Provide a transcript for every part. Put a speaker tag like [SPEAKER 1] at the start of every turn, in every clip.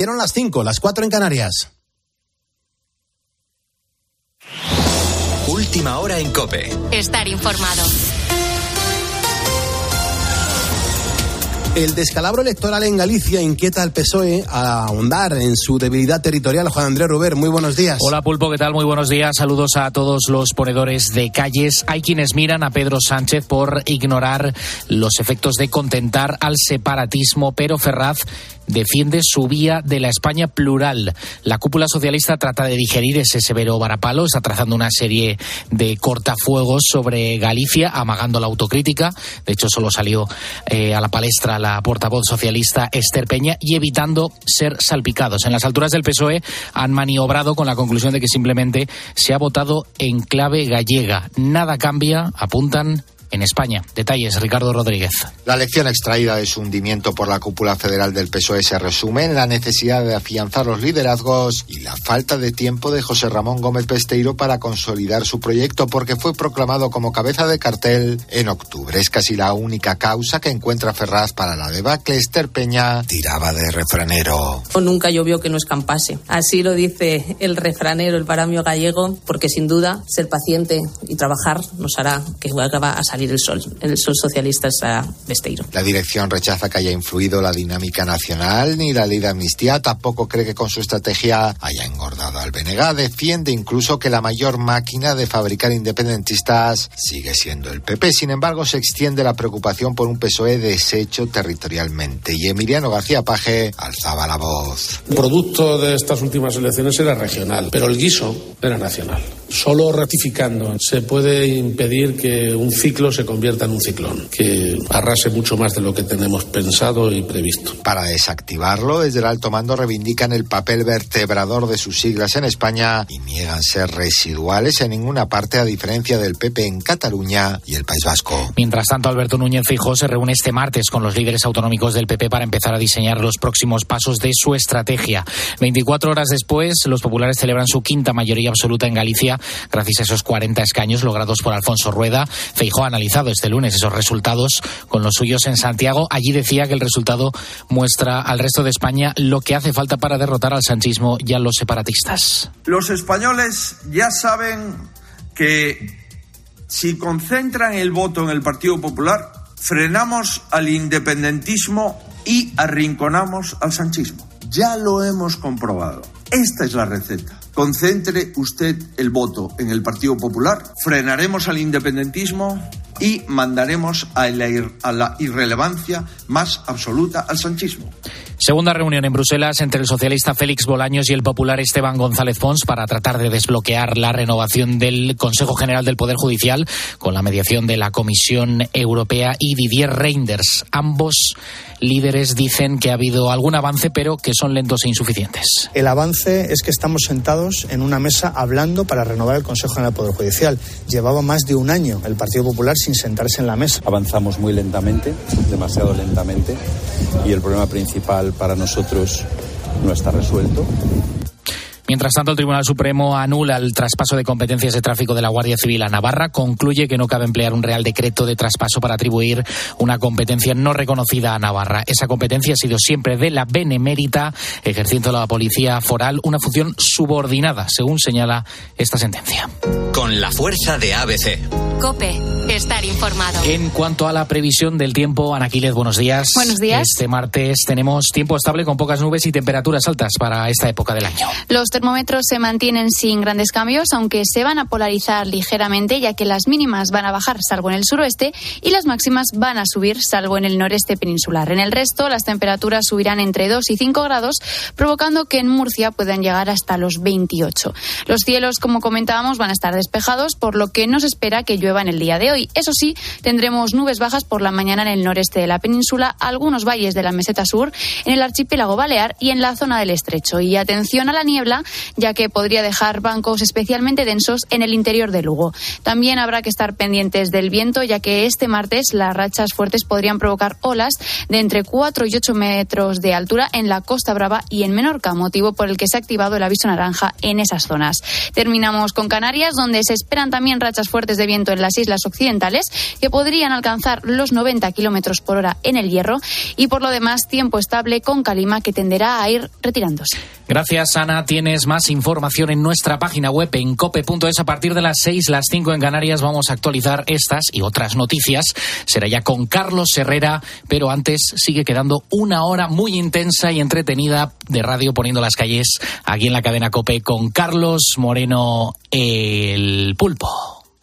[SPEAKER 1] Dieron las 5, las 4 en Canarias.
[SPEAKER 2] Última hora en Cope.
[SPEAKER 3] Estar informado.
[SPEAKER 1] El descalabro electoral en Galicia inquieta al PSOE a ahondar en su debilidad territorial. Juan Andrés Ruber, muy buenos días.
[SPEAKER 4] Hola Pulpo, ¿qué tal? Muy buenos días. Saludos a todos los ponedores de calles. Hay quienes miran a Pedro Sánchez por ignorar los efectos de contentar al separatismo, pero Ferraz defiende su vía de la España plural. La cúpula socialista trata de digerir ese severo varapalo, está trazando una serie de cortafuegos sobre Galicia, amagando la autocrítica. De hecho, solo salió eh, a la palestra la portavoz socialista Esther Peña y evitando ser salpicados. En las alturas del PSOE han maniobrado con la conclusión de que simplemente se ha votado en clave gallega. Nada cambia, apuntan en España. Detalles, Ricardo Rodríguez.
[SPEAKER 5] La lección extraída de su hundimiento por la cúpula federal del PSOE se resume en la necesidad de afianzar los liderazgos y la falta de tiempo de José Ramón Gómez Pesteiro para consolidar su proyecto porque fue proclamado como cabeza de cartel en octubre. Es casi la única causa que encuentra Ferraz para la debacle. Esther Peña tiraba de refranero.
[SPEAKER 6] Nunca llovió que no escampase. Así lo dice el refranero, el paramio gallego, porque sin duda ser paciente y trabajar nos hará que vuelva a salir el sol. El sol socialista está Besteiro.
[SPEAKER 5] La dirección rechaza que haya influido la dinámica nacional ni la ley de amnistía. Tampoco cree que con su estrategia haya engordado al BNG. Defiende incluso que la mayor máquina de fabricar independentistas sigue siendo el PP. Sin embargo, se extiende la preocupación por un PSOE deshecho territorialmente. Y Emiliano García Paje alzaba la voz.
[SPEAKER 7] El producto de estas últimas elecciones era regional, pero el guiso era nacional. Solo ratificando se puede impedir que un ciclo se convierta en un ciclón, que arrase mucho más de lo que tenemos pensado y previsto.
[SPEAKER 5] Para desactivarlo, desde el alto mando reivindican el papel vertebrador de sus siglas en España y niegan ser residuales en ninguna parte, a diferencia del PP en Cataluña y el País Vasco.
[SPEAKER 4] Mientras tanto, Alberto Núñez Fijó se reúne este martes con los líderes autonómicos del PP para empezar a diseñar los próximos pasos de su estrategia. 24 horas después, los populares celebran su quinta mayoría absoluta en Galicia gracias a esos 40 escaños logrados por Alfonso Rueda. Feijó ha este lunes esos resultados con los suyos en Santiago. Allí decía que el resultado muestra al resto de España lo que hace falta para derrotar al sanchismo y a los separatistas.
[SPEAKER 8] Los españoles ya saben que si concentran el voto en el Partido Popular, frenamos al independentismo y arrinconamos al sanchismo. Ya lo hemos comprobado. Esta es la receta. Concentre usted el voto en el Partido Popular, frenaremos al independentismo y mandaremos a la, a la irrelevancia más absoluta al sanchismo.
[SPEAKER 4] Segunda reunión en Bruselas entre el socialista Félix Bolaños y el popular Esteban González Pons para tratar de desbloquear la renovación del Consejo General del Poder Judicial con la mediación de la Comisión Europea y Didier Reinders. Ambos líderes dicen que ha habido algún avance, pero que son lentos e insuficientes.
[SPEAKER 9] El avance es que estamos sentados en una mesa hablando para renovar el Consejo General del Poder Judicial. Llevaba más de un año el Partido Popular sin sentarse en la mesa.
[SPEAKER 10] Avanzamos muy lentamente, demasiado lentamente, y el problema principal para nosotros no está resuelto.
[SPEAKER 4] Mientras tanto, el Tribunal Supremo anula el traspaso de competencias de tráfico de la Guardia Civil a Navarra, concluye que no cabe emplear un Real Decreto de traspaso para atribuir una competencia no reconocida a Navarra. Esa competencia ha sido siempre de la Benemérita, ejerciendo la Policía Foral una función subordinada, según señala esta sentencia.
[SPEAKER 2] Con la fuerza de ABC.
[SPEAKER 3] Cope, estar informado.
[SPEAKER 4] En cuanto a la previsión del tiempo, Anaquiles, buenos días.
[SPEAKER 11] Buenos días.
[SPEAKER 4] Este martes tenemos tiempo estable con pocas nubes y temperaturas altas para esta época del año.
[SPEAKER 11] Los termómetros se mantienen sin grandes cambios, aunque se van a polarizar ligeramente, ya que las mínimas van a bajar, salvo en el suroeste, y las máximas van a subir, salvo en el noreste peninsular. En el resto, las temperaturas subirán entre 2 y 5 grados, provocando que en Murcia puedan llegar hasta los 28. Los cielos, como comentábamos, van a estar despejados, por lo que no se espera que llueva en el día de hoy. Eso sí, tendremos nubes bajas por la mañana en el noreste de la península, algunos valles de la meseta sur, en el archipiélago balear y en la zona del estrecho. Y atención a la niebla, ya que podría dejar bancos especialmente densos en el interior de Lugo. También habrá que estar pendientes del viento, ya que este martes las rachas fuertes podrían provocar olas de entre 4 y 8 metros de altura en la Costa Brava y en Menorca, motivo por el que se ha activado el aviso naranja en esas zonas. Terminamos con Canarias, donde se esperan también rachas fuertes de viento en las islas occidentales que podrían alcanzar los 90 kilómetros por hora en el hierro, y por lo demás, tiempo estable con calima que tenderá a ir retirándose.
[SPEAKER 4] Gracias, Ana. Tienes más información en nuestra página web en cope.es. A partir de las 6, las 5 en Canarias, vamos a actualizar estas y otras noticias. Será ya con Carlos Herrera, pero antes sigue quedando una hora muy intensa y entretenida de radio poniendo las calles aquí en la cadena Cope con Carlos Moreno, el pulpo.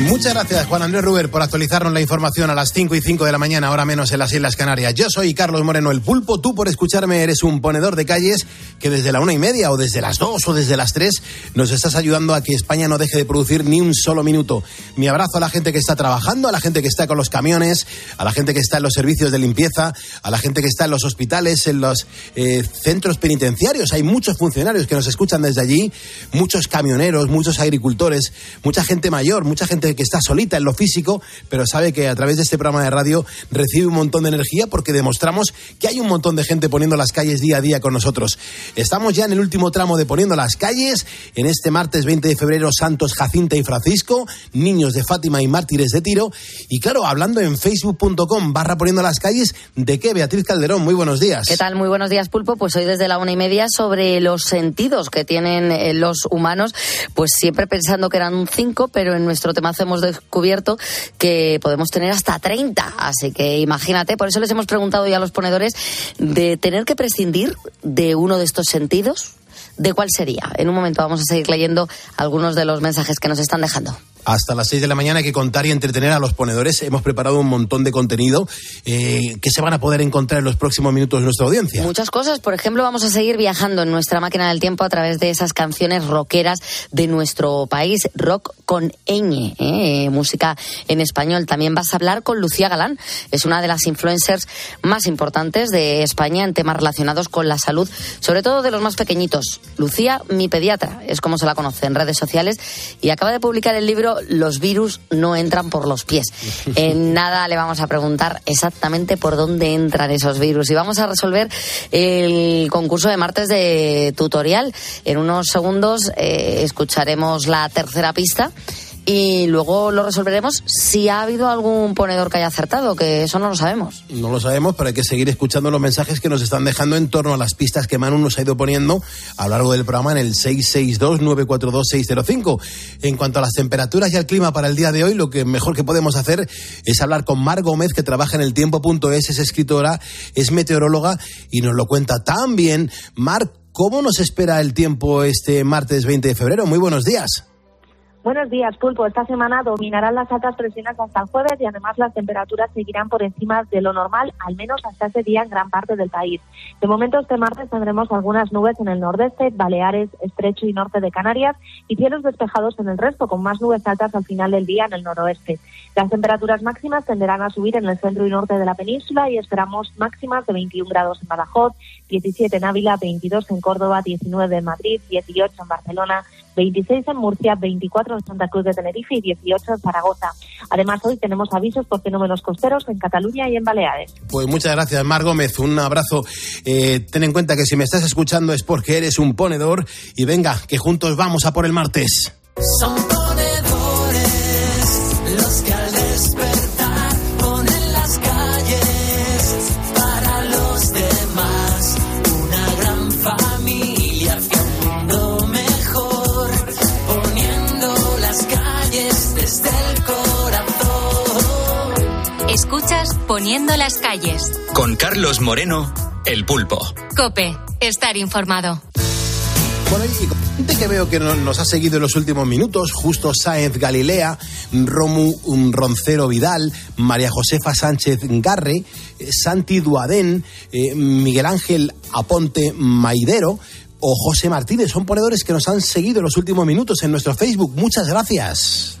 [SPEAKER 1] Muchas gracias, Juan Andrés Ruber, por actualizarnos la información a las 5 y 5 de la mañana, ahora menos en las Islas Canarias. Yo soy Carlos Moreno, el pulpo. Tú, por escucharme, eres un ponedor de calles que desde la una y media, o desde las dos, o desde las tres, nos estás ayudando a que España no deje de producir ni un solo minuto. Mi abrazo a la gente que está trabajando, a la gente que está con los camiones, a la gente que está en los servicios de limpieza, a la gente que está en los hospitales, en los eh, centros penitenciarios. Hay muchos funcionarios que nos escuchan desde allí, muchos camioneros, muchos agricultores, mucha gente mayor, mucha gente que está solita en lo físico, pero sabe que a través de este programa de radio recibe un montón de energía porque demostramos que hay un montón de gente poniendo las calles día a día con nosotros. Estamos ya en el último tramo de Poniendo las calles, en este martes 20 de febrero, Santos Jacinta y Francisco, niños de Fátima y mártires de Tiro. Y claro, hablando en facebook.com barra Poniendo las calles, ¿de qué? Beatriz Calderón, muy buenos días.
[SPEAKER 12] ¿Qué tal? Muy buenos días, Pulpo. Pues hoy desde la una y media sobre los sentidos que tienen eh, los humanos, pues siempre pensando que eran cinco, pero en nuestro tema hemos descubierto que podemos tener hasta 30. Así que imagínate, por eso les hemos preguntado ya a los ponedores de tener que prescindir de uno de estos sentidos. ¿De cuál sería? En un momento vamos a seguir leyendo algunos de los mensajes que nos están dejando
[SPEAKER 1] hasta las 6 de la mañana que contar y entretener a los ponedores. Hemos preparado un montón de contenido eh, que se van a poder encontrar en los próximos minutos de nuestra audiencia.
[SPEAKER 12] Muchas cosas. Por ejemplo, vamos a seguir viajando en nuestra máquina del tiempo a través de esas canciones rockeras de nuestro país. Rock con ñ, ¿eh? música en español. También vas a hablar con Lucía Galán. Es una de las influencers más importantes de España en temas relacionados con la salud, sobre todo de los más pequeñitos. Lucía, mi pediatra, es como se la conoce en redes sociales y acaba de publicar el libro los virus no entran por los pies. En nada le vamos a preguntar exactamente por dónde entran esos virus y vamos a resolver el concurso de martes de tutorial. En unos segundos eh, escucharemos la tercera pista y luego lo resolveremos si ha habido algún ponedor que haya acertado, que eso no lo sabemos.
[SPEAKER 1] No lo sabemos, pero hay que seguir escuchando los mensajes que nos están dejando en torno a las pistas que Manu nos ha ido poniendo a lo largo del programa en el 662-942-605. En cuanto a las temperaturas y al clima para el día de hoy, lo que mejor que podemos hacer es hablar con Mar Gómez, que trabaja en el tiempo.es, es escritora, es meteoróloga y nos lo cuenta tan bien. Mar, ¿cómo nos espera el tiempo este martes 20 de febrero? Muy buenos días.
[SPEAKER 13] Buenos días, Pulpo. Esta semana dominarán las altas presiones hasta el jueves y además las temperaturas seguirán por encima de lo normal, al menos hasta ese día en gran parte del país. De momento, este martes tendremos algunas nubes en el nordeste, Baleares, Estrecho y norte de Canarias y cielos despejados en el resto, con más nubes altas al final del día en el noroeste. Las temperaturas máximas tenderán a subir en el centro y norte de la península y esperamos máximas de 21 grados en Badajoz, 17 en Ávila, 22 en Córdoba, 19 en Madrid, 18 en Barcelona, 26 en Murcia, 24 en Santa Cruz de Tenerife y 18 en Zaragoza. Además, hoy tenemos avisos por fenómenos costeros en Cataluña y en Baleares.
[SPEAKER 1] Pues muchas gracias, Mar Gómez. Un abrazo. Eh, ten en cuenta que si me estás escuchando es porque eres un ponedor y venga, que juntos vamos a por el martes.
[SPEAKER 3] Poniendo las calles.
[SPEAKER 2] Con Carlos Moreno, El Pulpo.
[SPEAKER 3] Cope, estar informado.
[SPEAKER 1] Gente que veo que nos ha seguido en los últimos minutos, Justo Sáenz Galilea, Romu Roncero Vidal, María Josefa Sánchez Garre, eh, Santi Duadén, eh, Miguel Ángel Aponte Maidero, o José Martínez. Son ponedores que nos han seguido en los últimos minutos en nuestro Facebook. Muchas gracias.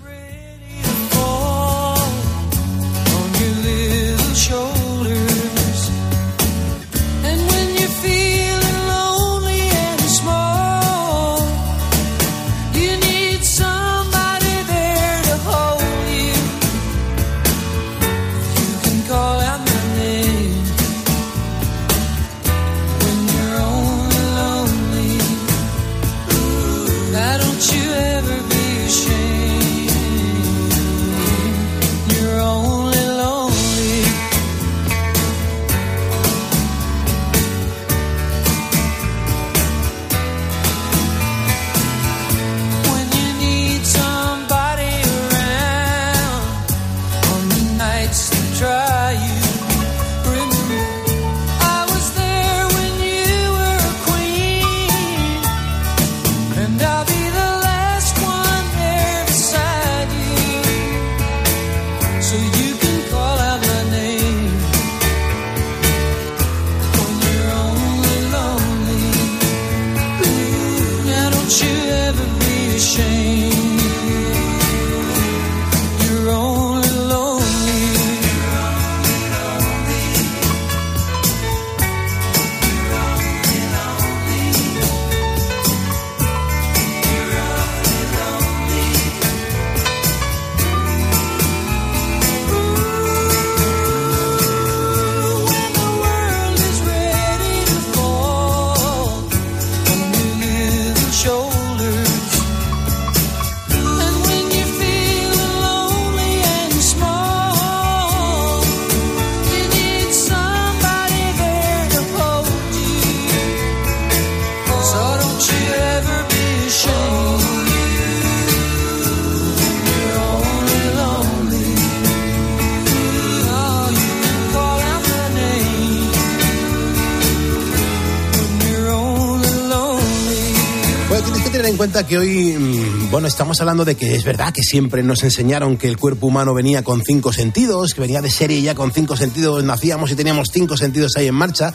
[SPEAKER 1] Cuenta que hoy, mm, bueno, estamos hablando de que es verdad que siempre nos enseñaron que el cuerpo humano venía con cinco sentidos, que venía de serie ya con cinco sentidos, nacíamos y teníamos cinco sentidos ahí en marcha.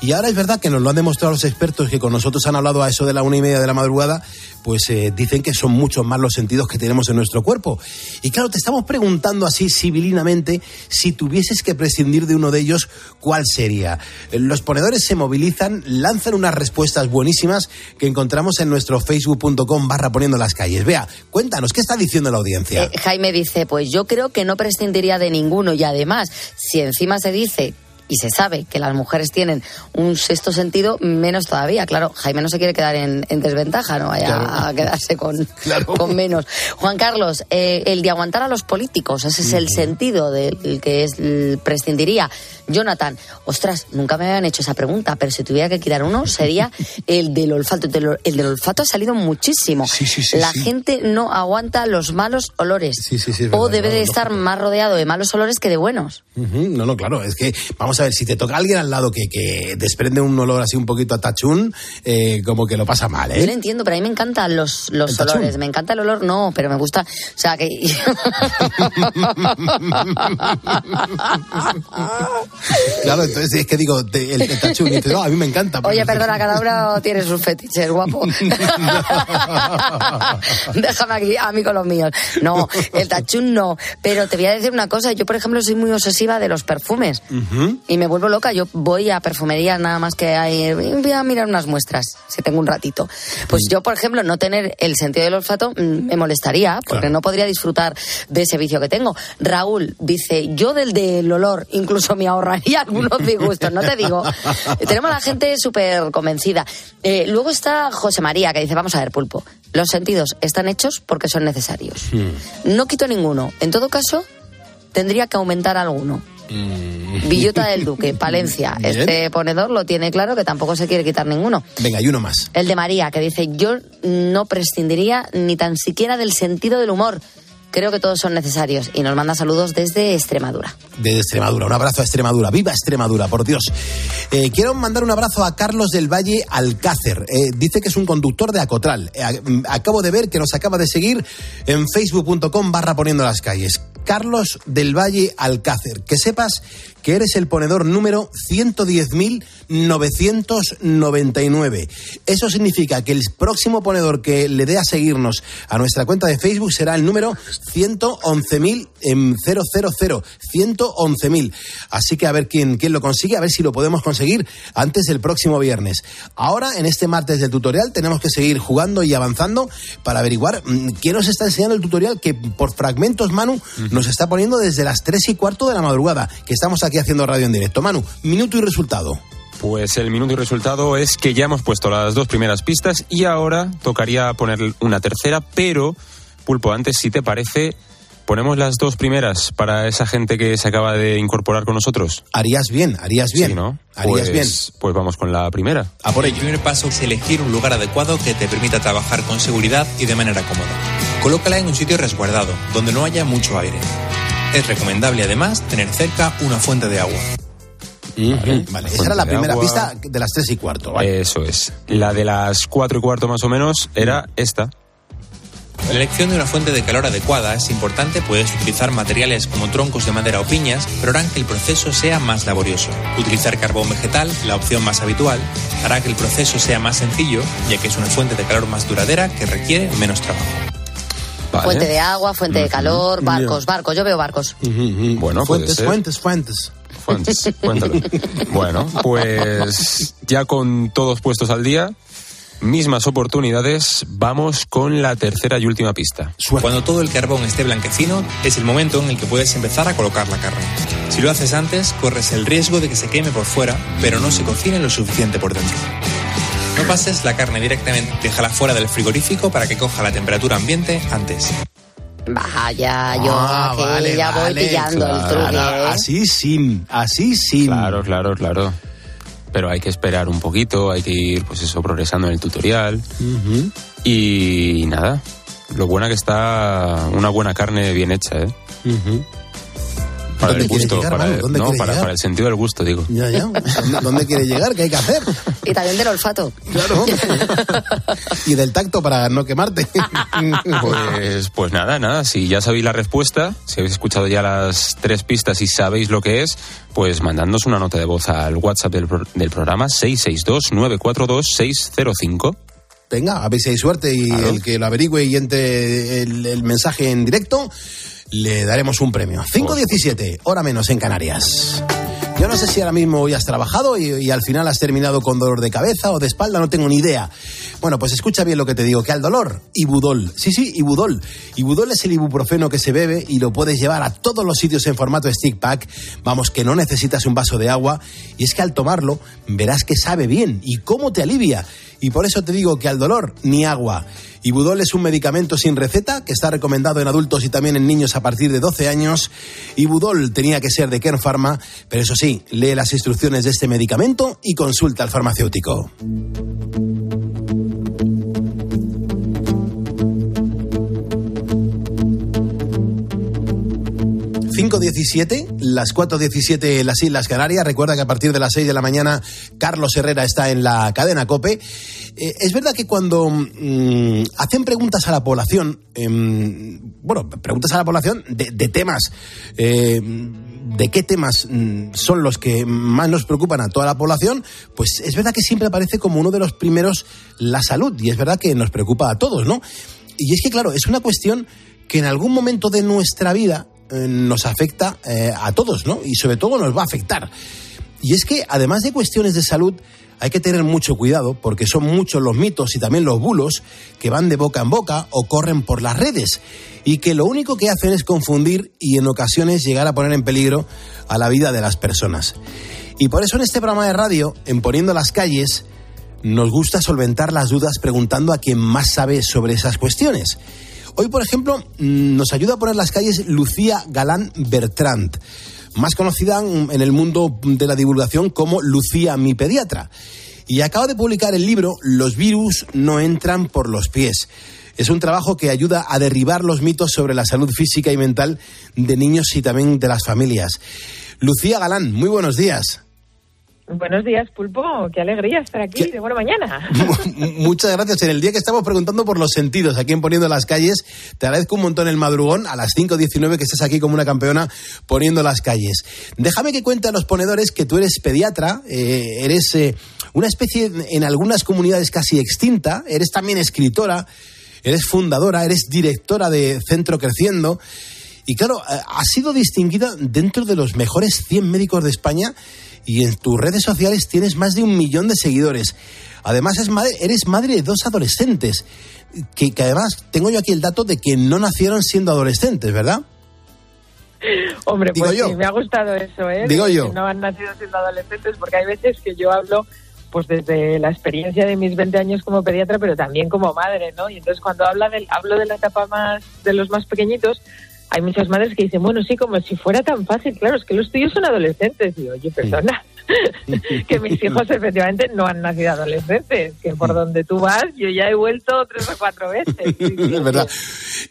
[SPEAKER 1] Y ahora es verdad que nos lo han demostrado los expertos que con nosotros han hablado a eso de la una y media de la madrugada, pues eh, dicen que son muchos más los sentidos que tenemos en nuestro cuerpo. Y claro, te estamos preguntando así civilinamente, si tuvieses que prescindir de uno de ellos, ¿cuál sería? Los ponedores se movilizan, lanzan unas respuestas buenísimas que encontramos en nuestro facebook.com barra poniendo las calles. Vea, cuéntanos, ¿qué está diciendo la audiencia?
[SPEAKER 12] Eh, Jaime dice, pues yo creo que no prescindiría de ninguno y además, si encima se dice y se sabe que las mujeres tienen un sexto sentido, menos todavía. Claro, Jaime no se quiere quedar en, en desventaja, no vaya
[SPEAKER 1] Claro.
[SPEAKER 12] a quedarse con, con menos. Juan Carlos, eh, el de aguantar a los políticos, ese es el sentido del que es prescindiría. Jonathan, ostras, nunca me habían hecho esa pregunta, pero si tuviera que quitar uno, sería el del olfato. El del, el del olfato ha salido muchísimo. La gente no aguanta los malos olores.
[SPEAKER 1] Sí, sí, sí,
[SPEAKER 12] o
[SPEAKER 1] verdad,
[SPEAKER 12] debe de estar más rodeado de malos olores que de buenos.
[SPEAKER 1] No, no, claro, es que vamos a ver, si te toca alguien al lado que, que desprende un olor así un poquito a tachún, eh, como que lo pasa mal,
[SPEAKER 12] Yo lo
[SPEAKER 1] ¿eh?
[SPEAKER 12] entiendo, pero a mí me encantan los, los olores. Me encanta el olor, no, pero me gusta. O sea, que.
[SPEAKER 1] Claro, entonces es que digo, te- el, el tachún, y no, a mí me encanta.
[SPEAKER 12] Oye, perdona, cada uno tiene sus fetiches, guapo. Déjame aquí a mí con los míos. No, el tachún no. Pero te voy a decir una cosa. Yo, por ejemplo, soy muy obsesiva de los perfumes.
[SPEAKER 1] Ujú.
[SPEAKER 12] Y me vuelvo loca. Yo voy a perfumerías nada más que hay. Voy a mirar unas muestras, si tengo un ratito. Pues yo, por ejemplo, no tener el sentido del olfato mm, me molestaría, porque
[SPEAKER 1] Claro.
[SPEAKER 12] no podría disfrutar de ese vicio que tengo. Raúl dice: Yo del del olor incluso me ahorraría algunos disgustos, no te digo. Tenemos a la gente súper convencida. Eh, luego está José María, que dice: Vamos a ver, pulpo. Los sentidos están hechos porque son necesarios. No quito ninguno. En todo caso, tendría que aumentar alguno. Villota del Duque, Palencia.
[SPEAKER 1] Bien.
[SPEAKER 12] Este ponedor lo tiene claro que tampoco se quiere quitar ninguno.
[SPEAKER 1] Venga, y uno más.
[SPEAKER 12] El de María, que dice, yo no prescindiría ni tan siquiera del sentido del humor. Creo que todos son necesarios. Y nos manda saludos desde Extremadura.
[SPEAKER 1] de Extremadura. Un abrazo a Extremadura. ¡Viva Extremadura, por Dios! Eh, quiero mandar un abrazo a Carlos del Valle Alcácer. Eh, dice que es un conductor de Acotral. Eh, mm, acabo de ver que nos acaba de seguir en facebook.com barra poniendo las calles. Carlos del Valle Alcácer. Que sepas que eres el ponedor número 110.999. Eso significa que el próximo ponedor que le dé a seguirnos a nuestra cuenta de Facebook será el número 111.000 en 000. 111.000. Así que a ver quién, quién lo consigue, a ver si lo podemos conseguir antes del próximo viernes. Ahora, en este martes del tutorial, tenemos que seguir jugando y avanzando para averiguar mm, quién nos está enseñando el tutorial que por fragmentos Manu nos está poniendo desde las 3 y cuarto de la madrugada, que estamos aquí haciendo radio en directo. Manu, minuto y resultado.
[SPEAKER 14] Pues el minuto y resultado es que ya hemos puesto las dos primeras pistas y ahora tocaría poner una tercera, pero Pulpo, antes, si te parece, ponemos las dos primeras para esa gente que se acaba de incorporar con nosotros.
[SPEAKER 1] Harías bien, harías bien.
[SPEAKER 14] Sí, ¿no?
[SPEAKER 1] Harías
[SPEAKER 14] Pues-
[SPEAKER 1] bien.
[SPEAKER 14] Pues vamos con la primera.
[SPEAKER 1] A por
[SPEAKER 15] El primer paso es elegir un lugar adecuado que te permita trabajar con seguridad y de manera cómoda. Colócala en un sitio resguardado, donde no haya mucho aire. Es recomendable además tener cerca una fuente de agua.
[SPEAKER 1] Vale, vale. Esa era la primera
[SPEAKER 14] agua.
[SPEAKER 1] pista de las 3 y cuarto. ¿vale?
[SPEAKER 14] Eso es. La de las cuatro y cuarto más o menos era esta.
[SPEAKER 15] La elección de una fuente de calor adecuada es importante, puedes utilizar materiales como troncos de madera o piñas, pero harán que el proceso sea más laborioso. Utilizar carbón vegetal, la opción más habitual, hará que el proceso sea más sencillo, ya que es una fuente de calor más duradera que requiere menos trabajo.
[SPEAKER 12] Fuente de agua, fuente de calor, barcos, barcos. Yo veo barcos.
[SPEAKER 14] Bueno, puede
[SPEAKER 1] Fuentes,
[SPEAKER 14] ser.
[SPEAKER 1] fuentes, fuentes.
[SPEAKER 14] Fuentes, cuéntalo. Bueno, pues ya con todos puestos al día, mismas oportunidades, vamos con la tercera y última pista.
[SPEAKER 15] Cuando todo el carbón esté blanquecino, es el momento en el que puedes empezar a colocar la carne. Si lo haces antes, corres el riesgo de que se queme por fuera, pero no se cocine lo suficiente por dentro. No pases la carne directamente, déjala fuera del frigorífico para que coja la temperatura ambiente antes.
[SPEAKER 12] Vaya, yo
[SPEAKER 1] Ah,
[SPEAKER 12] aquí
[SPEAKER 1] vale,
[SPEAKER 12] ya voy
[SPEAKER 1] vale,
[SPEAKER 12] pillando el truque. ¿eh?
[SPEAKER 1] Así sí, así sí.
[SPEAKER 14] Claro, claro, claro. Pero hay que esperar un poquito, hay que ir, pues eso, progresando en el tutorial. Y nada, lo buena que está una buena carne bien hecha, ¿eh? Para
[SPEAKER 1] ¿Dónde
[SPEAKER 14] el gusto,
[SPEAKER 1] llegar,
[SPEAKER 14] para, el-
[SPEAKER 1] ¿Dónde
[SPEAKER 14] no, para, el sentido del gusto, digo.
[SPEAKER 1] Ya, ya. ¿Dónde, dónde quiere llegar? ¿Qué hay que hacer?
[SPEAKER 12] Y también del olfato.
[SPEAKER 1] Claro. y del tacto para no quemarte.
[SPEAKER 14] Pues, pues nada, nada. Si ya sabéis la respuesta, si habéis escuchado ya las tres pistas y sabéis lo que es, pues mandadnos una nota de voz al WhatsApp del, pro- del programa 662-942-605.
[SPEAKER 1] Venga, a ver si hay suerte y el que lo averigüe y entre el, el mensaje en directo, le daremos un premio. 5.17, hora menos en Canarias. Yo no sé si ahora mismo hoy has trabajado y, y al final has terminado con dolor de cabeza o de espalda, no tengo ni idea. Bueno, pues escucha bien lo que te digo, que al dolor, Ibudol. Sí, sí, Ibudol. Ibudol es el ibuprofeno que se bebe y lo puedes llevar a todos los sitios en formato stick pack. Vamos, que no necesitas un vaso de agua. Y es que al tomarlo, verás que sabe bien y cómo te alivia. Y por eso te digo que al dolor, ni agua. Ibudol es un medicamento sin receta que está recomendado en adultos y también en niños a partir de 12 años. Ibudol tenía que ser de Kern Pharma, pero eso sí, lee las instrucciones de este medicamento y consulta al farmacéutico. ...5.17, las 4.17 en las Islas Canarias. Recuerda que a partir de las 6 de la mañana Carlos Herrera está en la cadena COPE. Eh, es verdad que cuando mm, hacen preguntas a la población, em, bueno, preguntas a la población de, temas, eh, de qué temas mm, son los que más nos preocupan a toda la población, pues es verdad que siempre aparece como uno de los primeros la salud, y es verdad que nos preocupa a todos, ¿no? Y es que, claro, es una cuestión que en algún momento de nuestra vida eh, nos afecta eh, a todos, ¿no? Y sobre todo nos va a afectar. Y es que, además de cuestiones de salud, hay que tener mucho cuidado porque son muchos los mitos y también los bulos que van de boca en boca o corren por las redes y que lo único que hacen es confundir y en ocasiones llegar a poner en peligro a la vida de las personas. Y por eso en este programa de radio, en Poniendo las calles, nos gusta solventar las dudas preguntando a quien más sabe sobre esas cuestiones. Hoy, por ejemplo, mm, nos ayuda a poner las calles Lucía Galán Bertrand, más conocida en en el mundo de la divulgación como Lucía mi pediatra. Y acaba de publicar el libro Los virus no entran por los pies. Es un trabajo que ayuda a derribar los mitos sobre la salud física y mental de niños y también de las familias. Lucía Galán, muy buenos días.
[SPEAKER 16] Buenos días, Pulpo. Qué alegría estar aquí de buena mañana.
[SPEAKER 1] Muchas gracias. En el día que estamos preguntando por los sentidos aquí en Poniendo las Calles, te agradezco un montón el madrugón a las 5.19 que estés aquí como una campeona poniendo las calles. Déjame que cuente a los ponedores que tú eres pediatra, eh, eres eh, una especie en algunas comunidades casi extinta, eres también escritora, eres fundadora, eres directora de Centro Creciendo. Y claro, eh, has sido distinguida dentro de los mejores 100 médicos de España y en tus redes sociales tienes más de un millón de seguidores. Además, es madre- eres madre de dos adolescentes, que, que además tengo yo aquí el dato de que no nacieron siendo adolescentes, ¿verdad?
[SPEAKER 16] Hombre,
[SPEAKER 1] Digo
[SPEAKER 16] pues
[SPEAKER 1] yo.
[SPEAKER 16] sí, me ha gustado eso, ¿eh?
[SPEAKER 1] Digo yo.
[SPEAKER 16] Que no han nacido siendo adolescentes, porque hay veces que yo hablo pues desde la experiencia de mis 20 años como pediatra, pero también como madre, ¿no? Y entonces cuando habla del, hablo de la etapa más de los más pequeñitos, hay muchas madres que dicen, bueno, sí, como si fuera tan fácil, claro, es que los tuyos son adolescentes. Y oye, perdona, que mis hijos efectivamente no han nacido adolescentes, que por donde tú vas yo ya he vuelto tres o cuatro veces.
[SPEAKER 1] es verdad.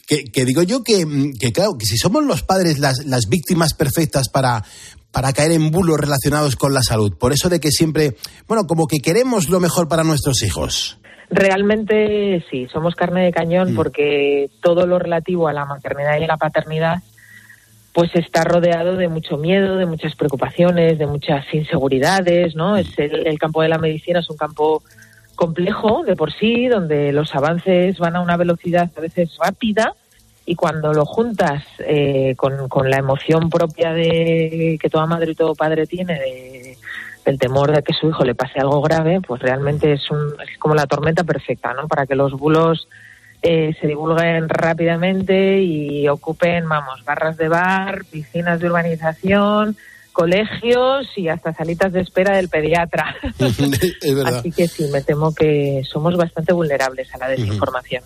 [SPEAKER 1] Que, que digo yo que, mm, que, claro, que si somos los padres las, las víctimas perfectas para, para caer en bulos relacionados con la salud, por eso de que siempre, bueno, como que queremos lo mejor para nuestros hijos.
[SPEAKER 16] Realmente sí, somos carne de cañón
[SPEAKER 1] Mm.
[SPEAKER 16] porque todo lo relativo a la maternidad y la paternidad pues está rodeado de mucho miedo, de muchas preocupaciones, de muchas inseguridades, ¿no? Es el, el campo de la medicina es un campo complejo de por sí, donde los avances van a una velocidad a veces rápida y cuando lo juntas eh, con, con la emoción propia de que toda madre y todo padre tiene de, del temor de que su hijo le pase algo grave, pues realmente es, un, es como la tormenta perfecta, ¿no? Para que los bulos eh, se divulguen rápidamente y ocupen, vamos, barras de bar, piscinas de urbanización, colegios y hasta salitas de espera del pediatra.
[SPEAKER 1] es verdad.
[SPEAKER 16] Así que sí, me temo que somos bastante vulnerables a la desinformación.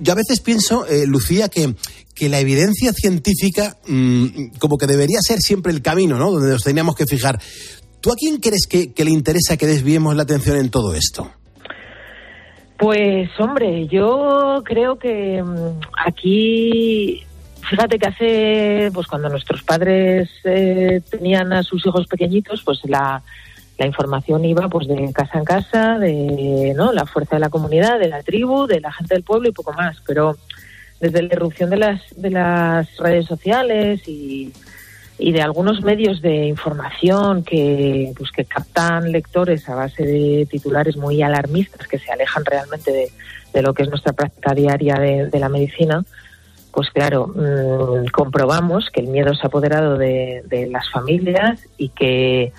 [SPEAKER 1] Yo a veces pienso, eh, Lucía, que, que la evidencia científica mm, como que debería ser siempre el camino, ¿no? Donde nos teníamos que fijar. ¿Tú a quién crees que, le interesa que desviemos la atención en todo esto?
[SPEAKER 16] Pues hombre, yo creo que mm, aquí, fíjate que hace, pues cuando nuestros padres eh, tenían a sus hijos pequeñitos, pues la, la información iba pues de casa en casa, de no la fuerza de la comunidad, de la tribu, de la gente del pueblo y poco más. Pero desde la irrupción de las de las redes sociales y, y de algunos medios de información que pues que captan lectores a base de titulares muy alarmistas que se alejan realmente de, de lo que es nuestra práctica diaria de, de la medicina pues claro mm, comprobamos que el miedo se ha apoderado de, de las familias y que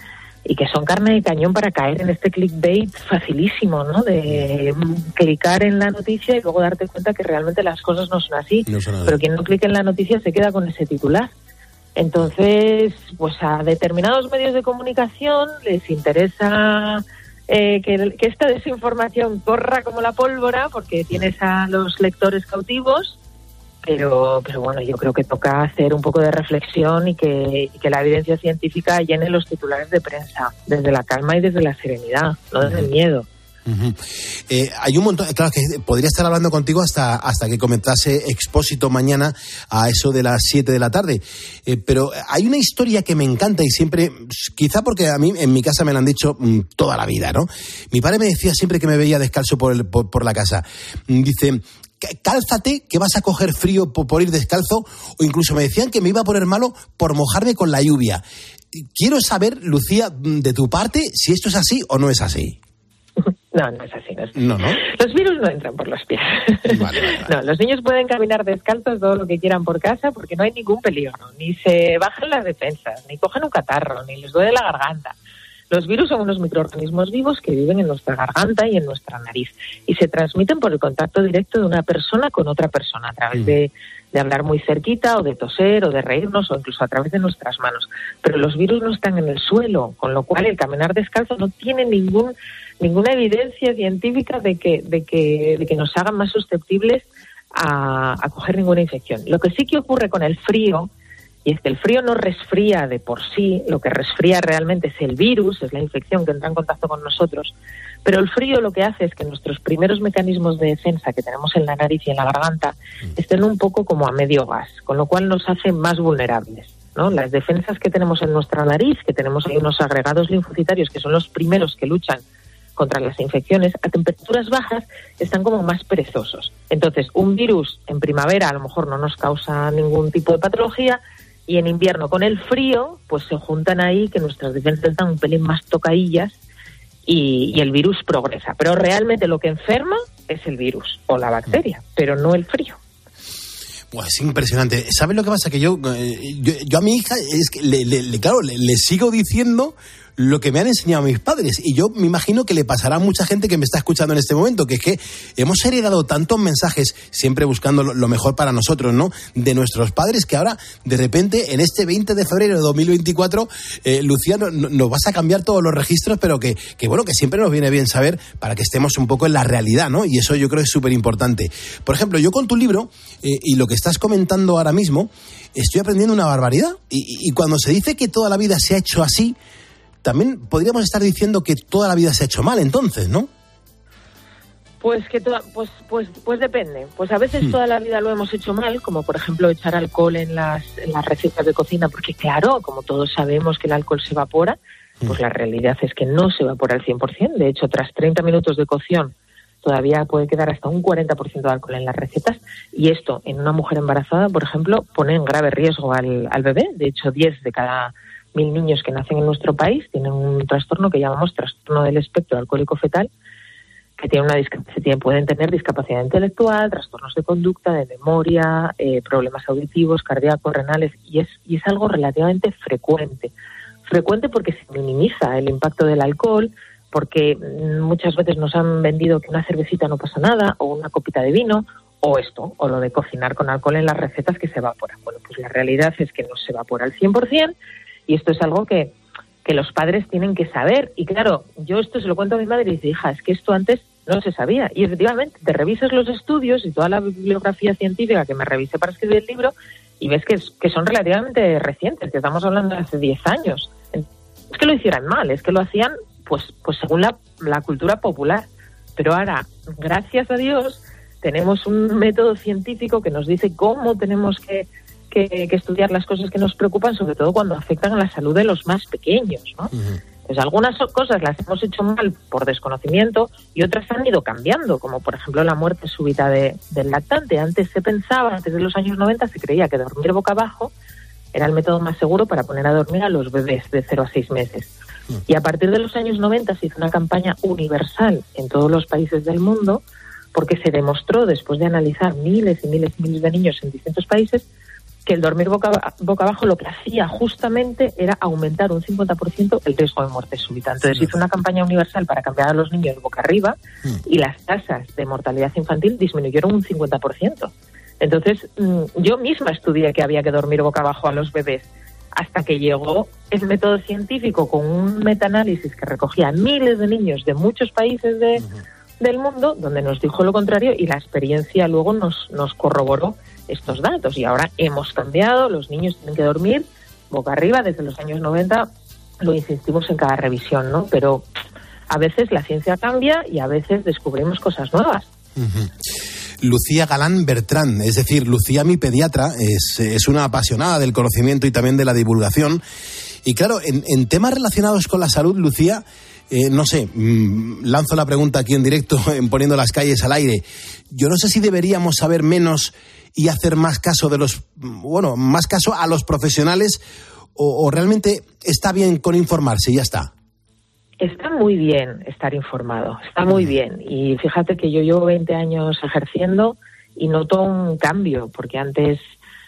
[SPEAKER 16] y que son carne de cañón para caer en este clickbait facilísimo, ¿no? De clicar en la noticia y luego darte cuenta que realmente las cosas no son así.
[SPEAKER 1] No son así.
[SPEAKER 16] Pero quien no clica en la noticia se queda con ese titular. Entonces, pues a determinados medios de comunicación les interesa eh, que, esta desinformación corra como la pólvora porque tienes a los lectores cautivos, pero, pero bueno, yo creo que toca hacer un poco de reflexión y que la evidencia científica llene los titulares de prensa desde la calma y desde la serenidad, no desde el miedo.
[SPEAKER 1] Eh, hay un montón, claro que podría estar hablando contigo hasta, hasta que comentase Expósito mañana a eso de las 7 de la tarde. Eh, pero hay una historia que me encanta y siempre, quizá porque a mí en mi casa me la han dicho mm, toda la vida, ¿no? Mi padre me decía siempre que me veía descalzo por, el- por, la casa. Mm, Dice, "Cá- cálzate que vas a coger frío por, por ir descalzo o incluso me decían que me iba a poner malo por mojarme con la lluvia. Quiero saber, Lucía, mm, de tu parte, si esto es así o no es así.
[SPEAKER 16] No, no es así. No, es así.
[SPEAKER 1] No, no.
[SPEAKER 16] Los virus no entran por los pies. No, los niños pueden caminar descalzos todo lo que quieran por casa porque no hay ningún peligro. Ni se bajan las defensas, ni cogen un catarro, ni les duele la garganta. Los virus son unos microorganismos vivos que viven en nuestra garganta y en nuestra nariz y se transmiten por el contacto directo de una persona con otra persona a través de, de hablar muy cerquita o de toser o de reírnos o incluso a través de nuestras manos. Pero los virus no están en el suelo, con lo cual el caminar descalzo no tiene ningún ninguna evidencia científica de que, de que, de que nos hagan más susceptibles a, a coger ninguna infección. Lo que sí que ocurre con el frío, y es que el frío no resfría de por sí, lo que resfría realmente es el virus, es la infección que entra en contacto con nosotros, pero el frío lo que hace es que nuestros primeros mecanismos de defensa que tenemos en la nariz y en la garganta estén un poco como a medio gas, con lo cual nos hace más vulnerables. ¿no? Las defensas que tenemos en nuestra nariz, que tenemos ahí unos agregados linfocitarios que son los primeros que luchan contra las infecciones, a temperaturas bajas están como más perezosos. Entonces, un virus en primavera a lo mejor no nos causa ningún tipo de patología y en invierno con el frío, pues se juntan ahí que nuestras defensas están un pelín más tocaillas y, y el virus progresa. Pero realmente lo que enferma es el virus o la bacteria, pero no el frío.
[SPEAKER 1] Pues es impresionante. ¿Sabes lo que pasa? Que yo, eh, yo, yo a mi hija, es que le, le- le- claro, le, le sigo diciendo lo que me han enseñado mis padres. Y yo me imagino que le pasará a mucha gente que me está escuchando en este momento, que es que hemos heredado tantos mensajes, siempre buscando lo, mejor para nosotros, ¿no? De nuestros padres, que ahora, de repente, en este 20 de febrero de 2024, eh, Lucía, no- no- nos vas a cambiar todos los registros, pero que, que, bueno, que siempre nos viene bien saber para que estemos un poco en la realidad, ¿no? Y eso yo creo es súper importante. Por ejemplo, yo con tu libro eh, y lo que estás comentando ahora mismo, estoy aprendiendo una barbaridad. Y cuando se dice que toda la vida se ha hecho así, también podríamos estar diciendo que toda la vida se ha hecho mal, entonces, ¿no?
[SPEAKER 16] Pues que toda- pues pues pues depende. Pues a veces
[SPEAKER 1] Hmm.
[SPEAKER 16] toda la vida lo hemos hecho mal, como por ejemplo echar alcohol en las en las recetas de cocina, porque claro, como todos sabemos que el alcohol se evapora, pues la realidad es que no se evapora al 100%. De hecho, tras 30 minutos de cocción, todavía puede quedar hasta un 40% de alcohol en las recetas y esto en una mujer embarazada, por ejemplo, pone en grave riesgo al, al bebé. De hecho, 10 de cada mil niños que nacen en nuestro país tienen un trastorno que llamamos trastorno del espectro alcohólico fetal, que tiene una pueden tener discapacidad intelectual, trastornos de conducta, de memoria, eh, problemas auditivos, cardíacos, renales, y es, y es algo relativamente frecuente. Frecuente porque se minimiza el impacto del alcohol, porque mm, muchas veces nos han vendido que una cervecita no pasa nada, o una copita de vino, o esto, o lo de cocinar con alcohol en las recetas que se evapora. Bueno, pues la realidad es que no se evapora al 100%, y esto es algo que, que los padres tienen que saber. Y claro, yo esto se lo cuento a mi madre y dice, hija, es que esto antes no se sabía. Y efectivamente, te revisas los estudios y toda la bibliografía científica que me revisé para escribir el libro y ves que, es- que son relativamente recientes, que estamos hablando de hace 10 años. Es que lo hicieran mal, es que lo hacían pues, pues según la, la cultura popular. Pero ahora, gracias a Dios, tenemos un método científico que nos dice cómo tenemos que, que- que estudiar las cosas que nos preocupan, sobre todo cuando afectan a la salud de los más pequeños. ¿no? Pues algunas cosas las hemos hecho mal por desconocimiento y otras han ido cambiando, como por ejemplo la muerte súbita de- del lactante. Antes se pensaba, antes de los años 90, se creía que dormir boca abajo era el método más seguro para poner a dormir a los bebés de 0 a 6 meses. Y a partir de los años 90 se hizo una campaña universal en todos los países del mundo porque se demostró, después de analizar miles y miles y miles de niños en distintos países, que el dormir boca, boca abajo lo que hacía justamente era aumentar un 50% el riesgo de muerte súbita. Entonces hizo una campaña universal para cambiar a los niños boca arriba y las tasas de mortalidad infantil disminuyeron un 50%. Entonces mm, yo misma estudié que había que dormir boca abajo a los bebés hasta que llegó el método científico con un metaanálisis que recogía miles de niños de muchos países de, del mundo, donde nos dijo lo contrario y la experiencia luego nos, nos corroboró estos datos. Y ahora hemos cambiado, los niños tienen que dormir boca arriba desde los años 90, lo insistimos en cada revisión, ¿no? Pero a veces la ciencia cambia y a veces descubrimos cosas nuevas.
[SPEAKER 1] Lucía Galán Bertrán, es decir, Lucía, mi pediatra, es, es una apasionada del conocimiento y también de la divulgación. Y claro, en, temas relacionados con la salud, Lucía, eh, no sé, mm, lanzo la pregunta aquí en directo, en poniendo las calles al aire. Yo no sé si deberíamos saber menos y hacer más caso de los, mm, bueno, más caso a los profesionales o, o realmente está bien con informarse y ya está.
[SPEAKER 16] Está muy bien estar informado, está muy bien. Y fíjate que yo llevo 20 años ejerciendo y noto un cambio, porque antes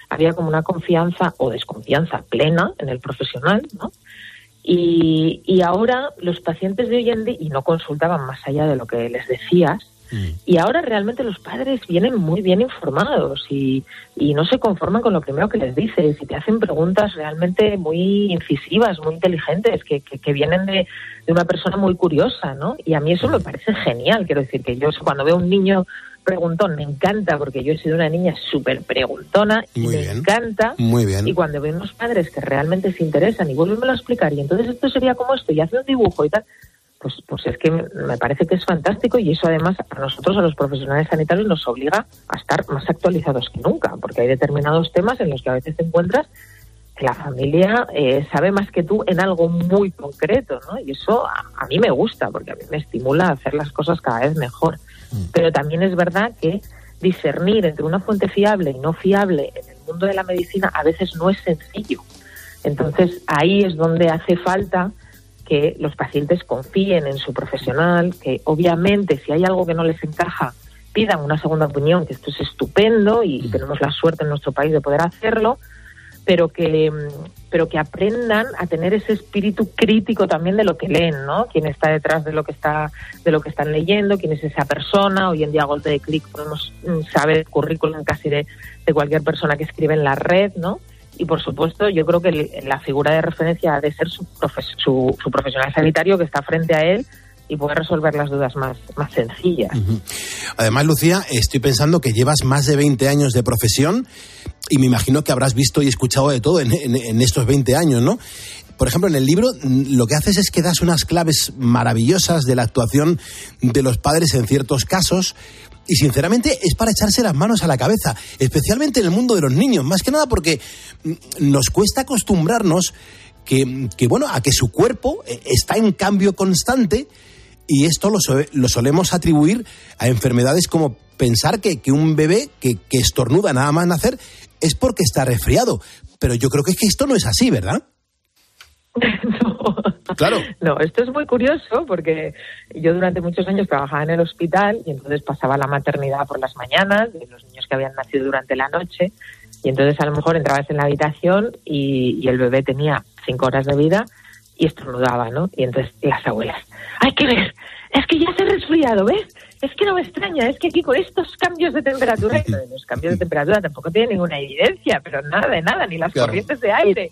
[SPEAKER 16] había como una confianza o desconfianza plena en el profesional, ¿no? Y, y ahora los pacientes de hoy en día, y no consultaban más allá de lo que les decías, y ahora realmente los padres vienen muy bien informados y, y no se conforman con lo primero que les dices y te hacen preguntas realmente muy incisivas, muy inteligentes, que, que, que vienen de, de una persona muy curiosa, ¿no? Y a mí eso me parece genial. Quiero decir que yo cuando veo un niño preguntón me encanta porque yo he sido una niña súper preguntona y
[SPEAKER 1] Muy
[SPEAKER 16] me
[SPEAKER 1] bien.
[SPEAKER 16] encanta.
[SPEAKER 1] Muy bien.
[SPEAKER 16] Y cuando veo unos padres que realmente se interesan y vuelven a explicar y entonces esto sería como esto y hace un dibujo y tal, pues, pues es que me parece que es fantástico y eso además a nosotros, a los profesionales sanitarios, nos obliga a estar más actualizados que nunca, porque hay determinados temas en los que a veces te encuentras que la familia eh, sabe más que tú en algo muy concreto, ¿no? Y eso a, a mí me gusta, porque a mí me estimula a hacer las cosas cada vez mejor. Pero también es verdad que discernir entre una fuente fiable y no fiable en el mundo de la medicina a veces no es sencillo. Entonces ahí es donde hace falta que los pacientes confíen en su profesional, que obviamente si hay algo que no les encaja pidan una segunda opinión, que esto es estupendo y tenemos la suerte en nuestro país de poder hacerlo, pero que mm, pero que aprendan a tener ese espíritu crítico también de lo que leen, ¿no? Quién está detrás de lo que está de lo que están leyendo, quién es esa persona. Hoy en día a golpe de clic podemos mm, saber el currículum casi de, de cualquier persona que escribe en la red, ¿no? Y por supuesto, yo creo que la figura de referencia ha de ser su, su, su profesional sanitario que está frente a él y puede resolver las dudas más, más sencillas.
[SPEAKER 1] Además, Lucía, estoy pensando que llevas más de 20 años de profesión y me imagino que habrás visto y escuchado de todo en estos 20 años, ¿no? Por ejemplo, en el libro mm, lo que haces es que das unas claves maravillosas de la actuación de los padres en ciertos casos y sinceramente es para echarse las manos a la cabeza, especialmente en el mundo de los niños, más que nada porque mm, nos cuesta acostumbrarnos que, bueno, a que su cuerpo eh, está en cambio constante y esto lo solemos atribuir a enfermedades como pensar que, que un bebé que, que estornuda nada más nacer es porque está resfriado. Pero yo creo que es que esto no es así, ¿verdad? Claro.
[SPEAKER 16] No, esto es muy curioso porque yo durante muchos años trabajaba en el hospital y entonces pasaba la maternidad por las mañanas de los niños que habían nacido durante la noche y entonces a lo mejor entrabas en la habitación y, y el bebé tenía cinco horas de vida y estornudaba, ¿no? Y entonces las abuelas, hay que ver, es que ya se ha resfriado, ¿ves? Es que no me extraña, es que aquí con estos cambios de temperatura, los cambios de temperatura tampoco tiene ninguna evidencia, pero nada de nada, ni las
[SPEAKER 17] Claro.
[SPEAKER 16] corrientes de aire.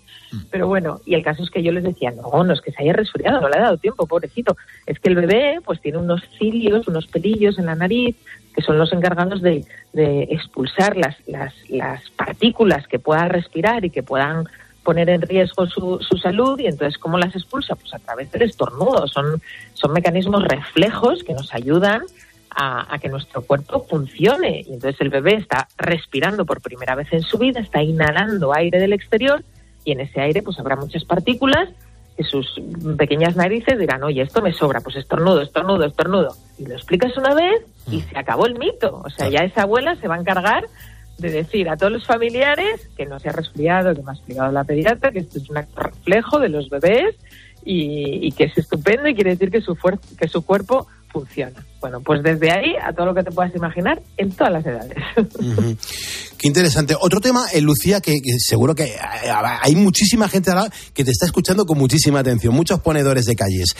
[SPEAKER 16] Pero bueno, y el caso es que yo les decía, no, no es que se haya resfriado, no le ha dado tiempo, pobrecito. Es que el bebé pues tiene unos cilios, unos pelillos en la nariz, que son los encargados de, de expulsar las, las, las partículas que pueda respirar y que puedan poner en riesgo su, su salud y entonces ¿cómo las expulsa? Pues a través del estornudo. Son, son mecanismos reflejos que nos ayudan a, a que nuestro cuerpo funcione. Y entonces el bebé está respirando por primera vez en su vida, está inhalando aire del exterior y en ese aire pues habrá muchas partículas que sus pequeñas narices dirán, oye, esto me sobra, pues estornudo, estornudo, estornudo. Y lo explicas una vez y se acabó el mito. O sea, ya esa abuela se va a encargar de decir a todos los familiares que no se ha resfriado, que me ha explicado la pediatra, que esto es un acto reflejo de los bebés y, y que es estupendo y quiere decir que su, que su cuerpo funciona. Bueno, pues desde ahí a todo lo que te puedas imaginar en todas las edades.
[SPEAKER 1] Qué interesante. Otro tema, eh, Lucía, que, seguro que eh, hay muchísima gente que te está escuchando con muchísima atención, muchos ponedores de calles.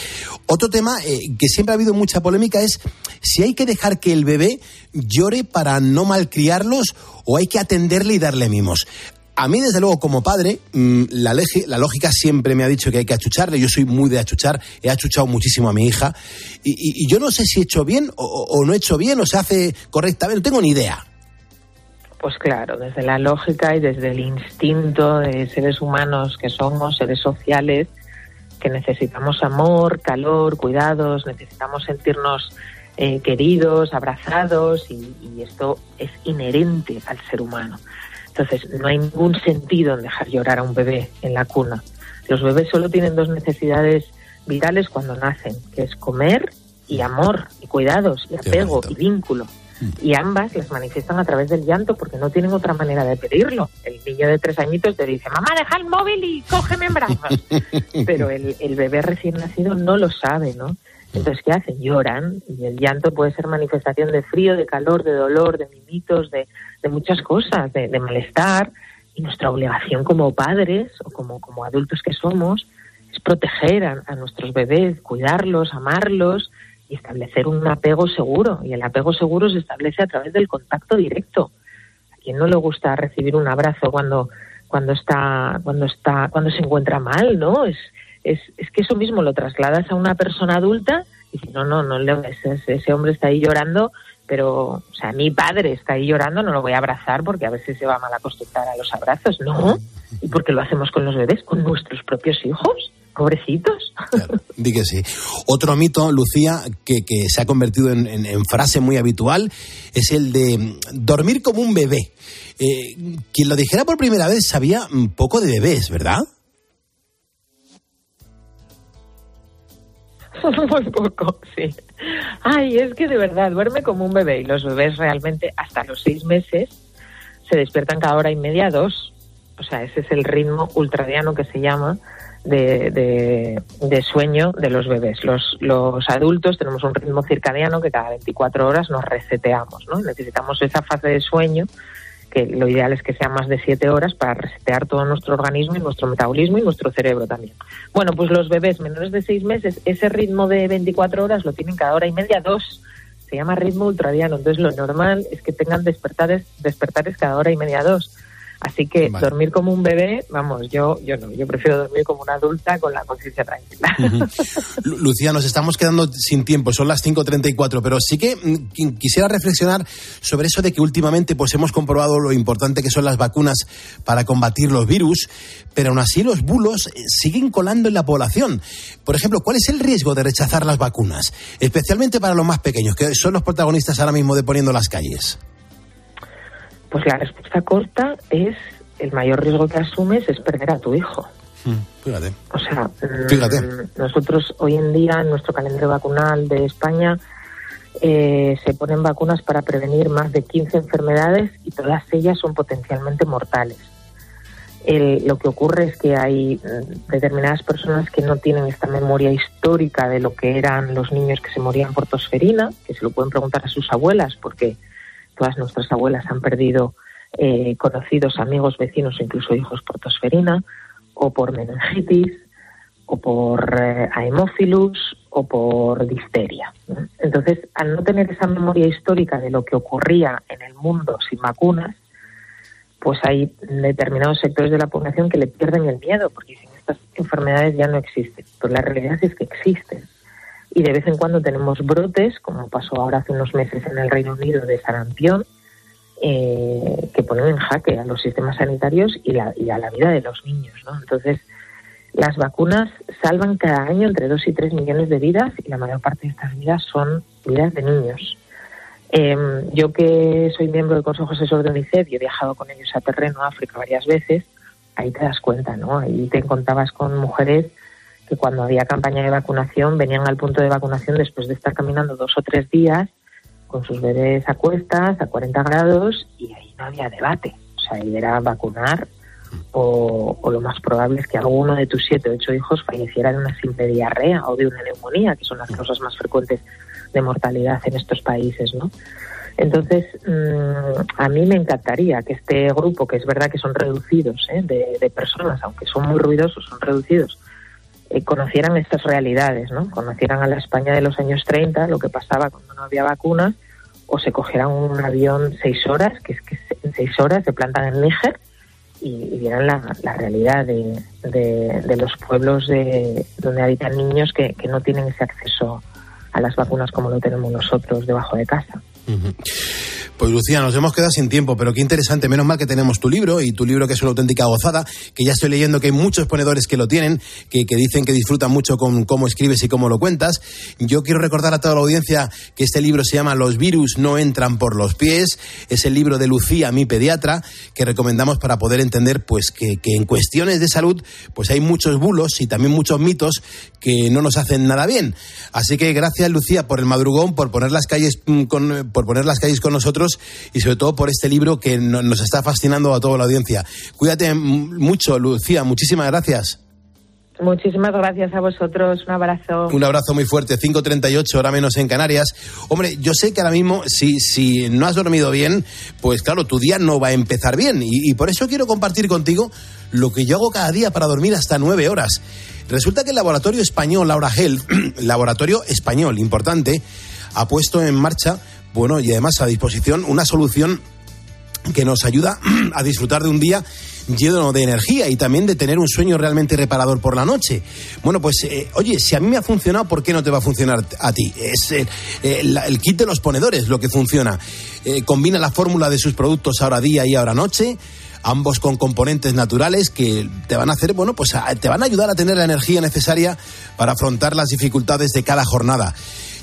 [SPEAKER 1] Otro tema eh, que siempre ha habido mucha polémica es si hay que dejar que el bebé llore para no malcriarlos o hay que atenderle y darle mimos. A mí, desde luego, como padre, mm, la, lógica siempre me ha dicho que hay que achucharle. Yo soy muy de achuchar, he achuchado muchísimo a mi hija. Y, yo no sé si he hecho bien o, no he hecho bien o se hace correctamente, no tengo ni idea.
[SPEAKER 16] Pues claro, desde la lógica y desde el instinto de seres humanos que somos, seres sociales, que necesitamos amor, calor, cuidados, necesitamos sentirnos eh, queridos, abrazados y esto es inherente al ser humano. Entonces, no hay ningún sentido en dejar llorar a un bebé en la cuna. Los bebés solo tienen dos necesidades vitales cuando nacen, que es comer y amor y cuidados y apego y vínculo. Y ambas las manifiestan a través del llanto porque no tienen otra manera de pedirlo. El niño de tres añitos te dice, mamá, deja el móvil y cógeme en brazos. Pero el, el bebé recién nacido no lo sabe, ¿no? Entonces, ¿qué hacen? Lloran y el llanto puede ser manifestación de frío, de calor, de dolor, de mimitos, de, de muchas cosas, de, malestar. Y nuestra obligación como padres o como, como adultos que somos es proteger a, nuestros bebés, cuidarlos, amarlos y establecer un apego seguro. Y el apego seguro se establece a través del contacto directo. ¿A quién no le gusta recibir un abrazo cuando, cuando está, cuando está, cuando se encuentra mal, no? Es, es, es que eso mismo lo trasladas a una persona adulta y dices, no, no, no, ese, ese hombre está ahí llorando, pero, o sea, mi padre está ahí llorando, no lo voy a abrazar porque a veces se va a mal acostumbrar a los abrazos, ¿no? ¿Y por qué lo hacemos con los bebés? ¿Con nuestros propios hijos? Pobrecitos.
[SPEAKER 1] Di que sí. Otro mito, Lucía, que, que se ha convertido en, en- en frase muy habitual, es el de mm, dormir como un bebé. Eh, quien lo dijera por primera vez sabía un poco de bebés, ¿verdad?
[SPEAKER 16] Muy poco, sí. Ay, es que de verdad duerme como un bebé y los bebés realmente hasta los seis meses se despiertan cada hora y media, dos. O sea, ese es el ritmo ultradiano que se llama de, de, de sueño de los bebés. Los, los adultos tenemos un ritmo circadiano que cada 24 horas nos reseteamos, ¿no? Necesitamos esa fase de sueño que lo ideal es que sea más de siete horas para resetear todo nuestro organismo y nuestro metabolismo y nuestro cerebro también. Bueno, pues los bebés menores de seis meses, ese ritmo de 24 horas lo tienen cada hora y media, dos. Se llama ritmo ultradiano. Entonces lo normal es que tengan despertares, despertares cada hora y media, dos. Así que
[SPEAKER 1] Vale.
[SPEAKER 16] dormir como un bebé, vamos, yo, yo no, yo prefiero dormir como una adulta con la conciencia tranquila.
[SPEAKER 1] Lu- Lucía, nos estamos quedando sin tiempo, son las 5.34, pero sí que mm, qui- quisiera reflexionar sobre eso de que últimamente pues hemos comprobado lo importante que son las vacunas para combatir los virus, pero aún así los bulos eh, siguen colando en la población. Por ejemplo, ¿cuál es el riesgo de rechazar las vacunas? Especialmente para los más pequeños, que son los protagonistas ahora mismo de poniendo las calles.
[SPEAKER 16] Pues la respuesta corta es el mayor riesgo que asumes es perder a tu hijo.
[SPEAKER 1] Fíjate.
[SPEAKER 16] O sea, mm,
[SPEAKER 1] Fíjate.
[SPEAKER 16] nosotros hoy en día en nuestro calendario vacunal de España eh, se ponen vacunas para prevenir más de 15 enfermedades y todas ellas son potencialmente mortales. El- lo que ocurre es que hay mm, determinadas personas que no tienen esta memoria histórica de lo que eran los niños que se morían por tosferina, que se lo pueden preguntar a sus abuelas, porque todas nuestras abuelas han perdido eh, conocidos, amigos, vecinos o incluso hijos por tosferina, o por meningitis, o por eh, o por difteria. Entonces, al no tener esa memoria histórica de lo que ocurría en el mundo sin vacunas, pues hay determinados sectores de la población que le pierden el miedo, porque dicen estas enfermedades ya no existen. Pero la realidad es que existen. Y de vez en cuando tenemos brotes, como pasó ahora hace unos meses en el Reino Unido de sarampión, eh, que ponen en jaque a los sistemas sanitarios y, la- y a la vida de los niños. ¿no? Entonces, las vacunas salvan cada año entre 2 y 3 millones de vidas y la mayor parte de estas vidas son vidas de niños. Eh, yo que soy miembro del Consejo Asesor de UNICEF y he viajado con ellos a terreno, a África varias veces, ahí te das cuenta, ¿no? Ahí te contabas con mujeres que cuando había campaña de vacunación venían al punto de vacunación después de estar caminando dos o tres días con sus bebés a cuestas, a 40 grados, y ahí no había debate. O sea, ahí era vacunar o, o lo más probable es que alguno de tus siete o ocho hijos falleciera de una simple diarrea o de una neumonía, que son las causas más frecuentes de mortalidad en estos países, ¿no? Entonces, mm, a mí me encantaría que este grupo, que es verdad que son reducidos ¿eh? de, de personas, aunque son muy ruidosos, son reducidos, eh, conocieran estas realidades, ¿no? Conocieran a la España de los años 30, lo que pasaba cuando no había vacunas, o se cogieran un avión seis horas, que es que en seis horas se plantan en Níger y, y vieran la, la realidad de, de- de los pueblos de, donde habitan niños que, que no tienen ese acceso a las vacunas como lo tenemos nosotros debajo de casa.
[SPEAKER 1] Pues Lucía, nos hemos quedado sin tiempo, pero qué interesante. Menos mal que tenemos tu libro y tu libro que es una auténtica gozada, que ya estoy leyendo que hay muchos ponedores que lo tienen, que, que dicen que disfrutan mucho con cómo escribes y cómo lo cuentas. Yo quiero recordar a toda la audiencia que este libro se llama Los virus no entran por los pies. Es el libro de Lucía, mi pediatra, que recomendamos para poder entender pues que, que en cuestiones de salud pues hay muchos bulos y también muchos mitos que no nos hacen nada bien. Así que gracias Lucía por el madrugón, por poner las calles mm, con, por poner las calles con nosotros y sobre todo por este libro que no- nos está fascinando a toda la audiencia. Cuídate mucho, Lucía. Muchísimas gracias.
[SPEAKER 16] Muchísimas gracias a vosotros. Un abrazo.
[SPEAKER 1] Un abrazo muy fuerte. 5.38, hora menos en Canarias. Hombre, yo sé que ahora mismo, si, si no has dormido bien, pues claro, tu día no va a empezar bien. Y, y por eso quiero compartir contigo lo que yo hago cada día para dormir hasta nueve horas. Resulta que el laboratorio español, Laura Health, laboratorio español importante, ha puesto en marcha, bueno, y además a disposición, una solución que nos ayuda a disfrutar de un día lleno de energía y también de tener un sueño realmente reparador por la noche. Bueno, pues eh, oye, si a mí me ha funcionado, ¿por qué no te va a funcionar a ti? Es eh, eh, el kit de los ponedores lo que funciona. Combina la fórmula de sus productos ahora día y ahora noche ambos con componentes naturales que te van a hacer, bueno, pues a- te van a ayudar a tener la energía necesaria para afrontar las dificultades de cada jornada.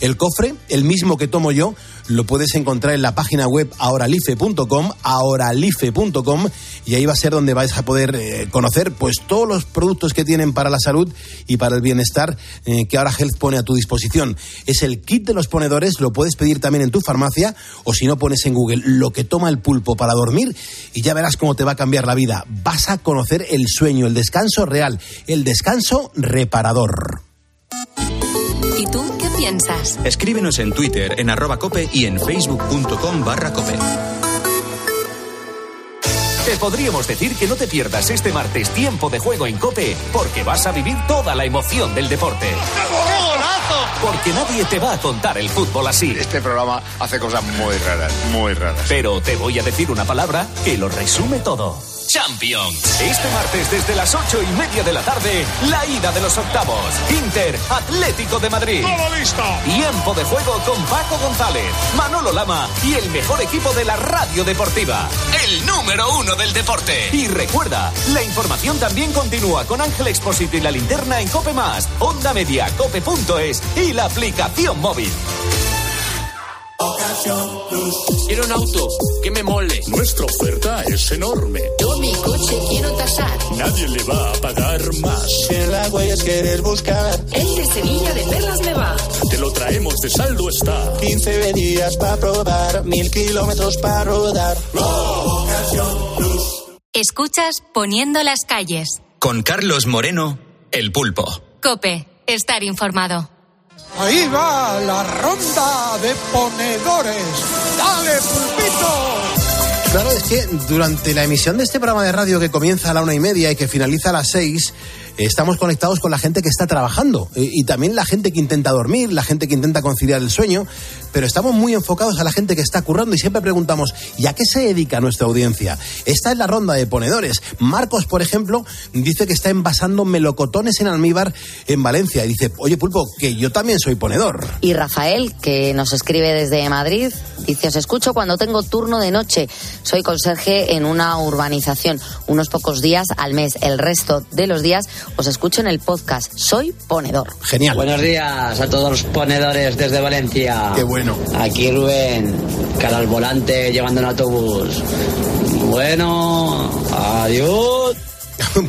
[SPEAKER 1] El cofre, el mismo que tomo yo, lo puedes encontrar en la página web ahoralife.com, ahoralife.com, y ahí va a ser donde vais a poder eh, conocer pues todos los productos que tienen para la salud y para el bienestar eh, que ahora Health pone a tu disposición. Es el kit de los ponedores, lo puedes pedir también en tu farmacia o si no pones en Google lo que toma el pulpo para dormir y ya verás cómo te va a cambiar la vida. Vas a conocer el sueño, el descanso real, el descanso reparador.
[SPEAKER 3] ¿Y tú qué piensas?
[SPEAKER 2] Escríbenos en Twitter, en arroba cope y en facebook.com barra cope.
[SPEAKER 18] Te podríamos decir que no te pierdas este martes tiempo de juego en Cope, porque vas a vivir toda la emoción del deporte. Porque nadie te va a contar el fútbol así.
[SPEAKER 19] Este programa hace cosas muy raras, muy raras.
[SPEAKER 18] Pero te voy a decir una palabra que lo resume todo. Champions. Este martes desde las ocho y media de la tarde, la ida de los octavos. Inter, Atlético de Madrid.
[SPEAKER 17] ¡Todo listo!
[SPEAKER 18] Tiempo de juego con Paco González, Manolo Lama y el mejor equipo de la radio deportiva. El número uno del deporte. Y recuerda, la información también continúa con Ángel Expósito y la linterna en Cope Más, Onda Media, Cope.es y la aplicación móvil.
[SPEAKER 20] Quiero un auto que me mole.
[SPEAKER 21] Nuestra oferta es enorme.
[SPEAKER 20] Yo mi coche quiero tasar.
[SPEAKER 21] Nadie le va a pagar más.
[SPEAKER 22] Si en la huellas quieres buscar,
[SPEAKER 20] El de Sevilla de Perlas me va.
[SPEAKER 21] Te lo traemos de saldo está.
[SPEAKER 22] 15 días para probar, mil kilómetros para rodar.
[SPEAKER 3] Escuchas Poniendo las calles.
[SPEAKER 2] Con Carlos Moreno, El Pulpo.
[SPEAKER 3] Cope, estar informado.
[SPEAKER 23] Ahí va la ronda de ponedores. ¡Dale, pulpito!
[SPEAKER 1] Claro, es que durante la emisión de este programa de radio que comienza a la una y media y que finaliza a las seis, estamos conectados con la gente que está trabajando y, también la gente que intenta dormir, la gente que intenta conciliar el sueño, pero estamos muy enfocados a la gente que está currando y siempre preguntamos, ¿y a qué se dedica nuestra audiencia? Esta es la ronda de ponedores. Marcos, por ejemplo, dice que está envasando melocotones en almíbar en Valencia y dice, oye Pulpo, que yo también soy ponedor.
[SPEAKER 12] Y Rafael, que nos escribe desde Madrid, dice, os escucho cuando tengo turno de noche. Soy conserje en una urbanización, unos pocos días al mes. El resto de los días os escucho en el podcast. Soy ponedor.
[SPEAKER 1] Genial.
[SPEAKER 24] Buenos días a todos los ponedores desde Valencia.
[SPEAKER 1] Qué bueno.
[SPEAKER 24] Aquí Rubén, cara al volante llevando un autobús. Bueno, adiós.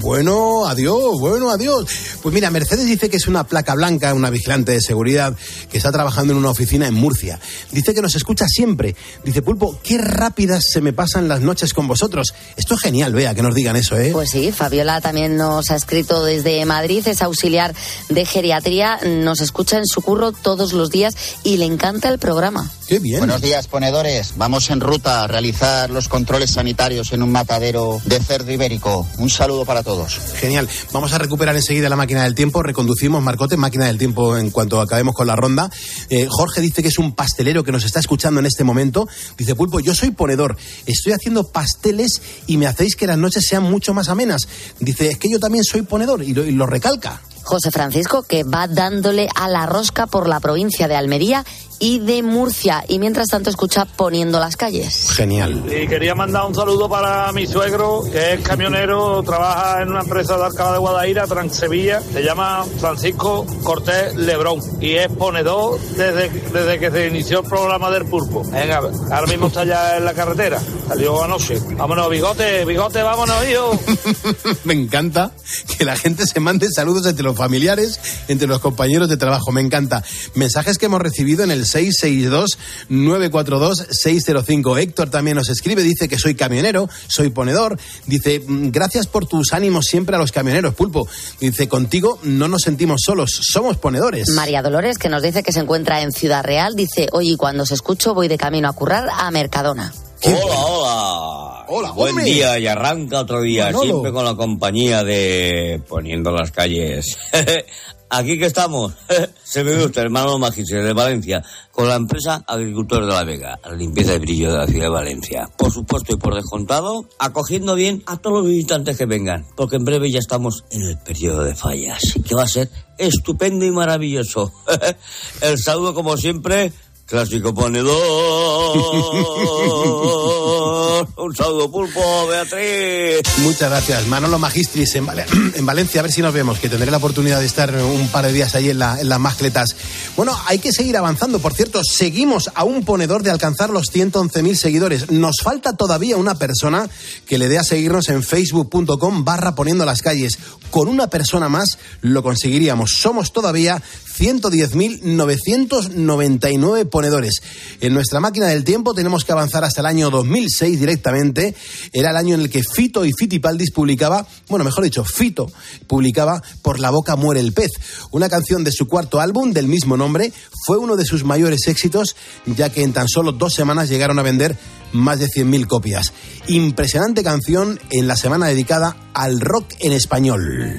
[SPEAKER 1] Bueno, adiós, bueno, adiós. Pues mira, Mercedes dice que es una placa blanca, una vigilante de seguridad que está trabajando en una oficina en Murcia. Dice que nos escucha siempre. Dice, Pulpo, qué rápidas se me pasan las noches con vosotros. Esto es genial, vea, que nos digan eso, ¿eh?
[SPEAKER 12] Pues sí, Fabiola también nos ha escrito desde Madrid, es auxiliar de geriatría, nos escucha en su curro todos los días y le encanta el programa.
[SPEAKER 1] Qué bien.
[SPEAKER 25] Buenos días, ponedores. Vamos en ruta a realizar los controles sanitarios en un matadero de cerdo ibérico. Un saludo para todos.
[SPEAKER 1] Genial. Vamos a recuperar enseguida la máquina del tiempo. Reconducimos, Marcote, máquina del tiempo en cuanto acabemos con la ronda. Eh, Jorge dice que es un pastelero que nos está escuchando en este momento. Dice, Pulpo, yo soy ponedor. Estoy haciendo pasteles y me hacéis que las noches sean mucho más amenas. Dice, es que yo también soy ponedor y lo recalca.
[SPEAKER 12] José Francisco, que va dándole a la rosca por la provincia de Almería y de Murcia. Y mientras tanto escucha poniendo las calles.
[SPEAKER 1] Genial.
[SPEAKER 26] Y quería mandar un saludo para mi suegro, que es camionero, trabaja en una empresa de Alcalá de Guadaira, Transevilla. Se llama Francisco Cortés Lebrón y es ponedor desde, desde que se inició el programa del Pulpo. Venga, ahora mismo está ya en la carretera. Salió anoche. Vámonos, bigote, bigote, vámonos, hijo.
[SPEAKER 1] Me encanta que la gente se mande saludos entre los familiares, entre los compañeros de trabajo. Me encanta. Mensajes que hemos recibido en el 662-942-605. Héctor también nos escribe, dice que soy camionero, soy ponedor. Dice, "Mm, gracias por tus ánimos siempre a los camioneros, Pulpo. Dice, contigo no nos sentimos solos, somos ponedores.
[SPEAKER 12] María Dolores, que nos dice que se encuentra en Ciudad Real, dice, oye, cuando os escucho voy de camino a currar a Mercadona.
[SPEAKER 27] Hola, hola.
[SPEAKER 1] Hola,
[SPEAKER 27] Buen
[SPEAKER 1] hombre.
[SPEAKER 27] día y arranca otro día,
[SPEAKER 1] Manolo.
[SPEAKER 27] siempre con la compañía de Poniendo las calles. Aquí que estamos, se me gusta, hermano Magister de Valencia, con la empresa Agricultor de la Vega, la limpieza de brillo de la ciudad de Valencia. Por supuesto y por descontado, acogiendo bien a todos los visitantes que vengan, porque en breve ya estamos en el periodo de fallas, que va a ser estupendo y maravilloso. El saludo, como siempre, clásico ponedor. Un saludo, pulpo, Beatriz.
[SPEAKER 1] Muchas gracias. Manolo Magistris en, en Valencia, a ver si nos vemos, que tendré la oportunidad de estar un par de días ahí en, la- en las mascletas. Bueno, hay que seguir avanzando. Por cierto, seguimos a un ponedor de alcanzar los 111.000 seguidores. Nos falta todavía una persona que le dé a seguirnos en facebook.com barra poniendo las calles. Con una persona más lo conseguiríamos. Somos todavía 110.999 ponedores. En nuestra máquina del tiempo tenemos que avanzar hasta el año 2006 directamente. Era el año en el que Fito y Fitipaldis publicaba, bueno, mejor dicho, Fito publicaba Por la boca muere el pez, una canción de su cuarto álbum del mismo nombre. Fue uno de sus mayores éxitos, ya que en tan solo dos semanas llegaron a vender más de 100.000 copias. Impresionante canción en la semana dedicada al rock en español.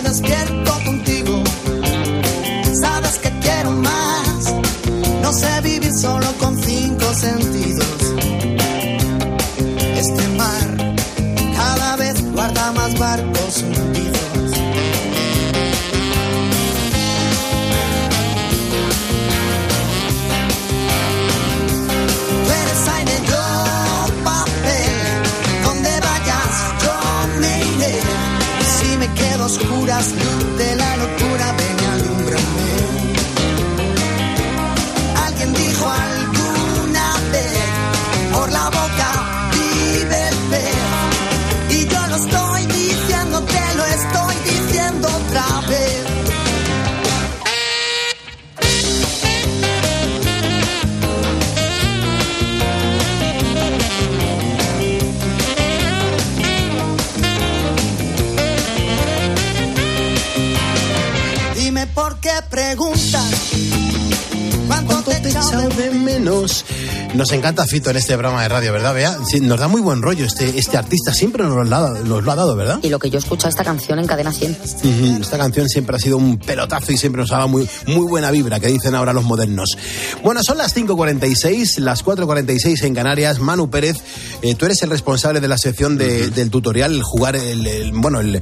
[SPEAKER 1] encanta Fito en este programa de radio, ¿verdad, Bea? Sí, nos da muy buen rollo este, este artista, siempre nos lo, ha, dado- nos lo ha dado, ¿verdad?
[SPEAKER 12] Y lo que yo escucho esta canción en Cadena 100.
[SPEAKER 1] Ujú, Esta canción siempre ha sido un pelotazo y siempre nos ha dado muy, muy buena vibra, que dicen ahora los modernos. Bueno, son las 5.46, las 4.46 en Canarias. Manu Pérez, eh, tú eres el responsable de la sección de- del tutorial, el jugar, el, el- bueno, el,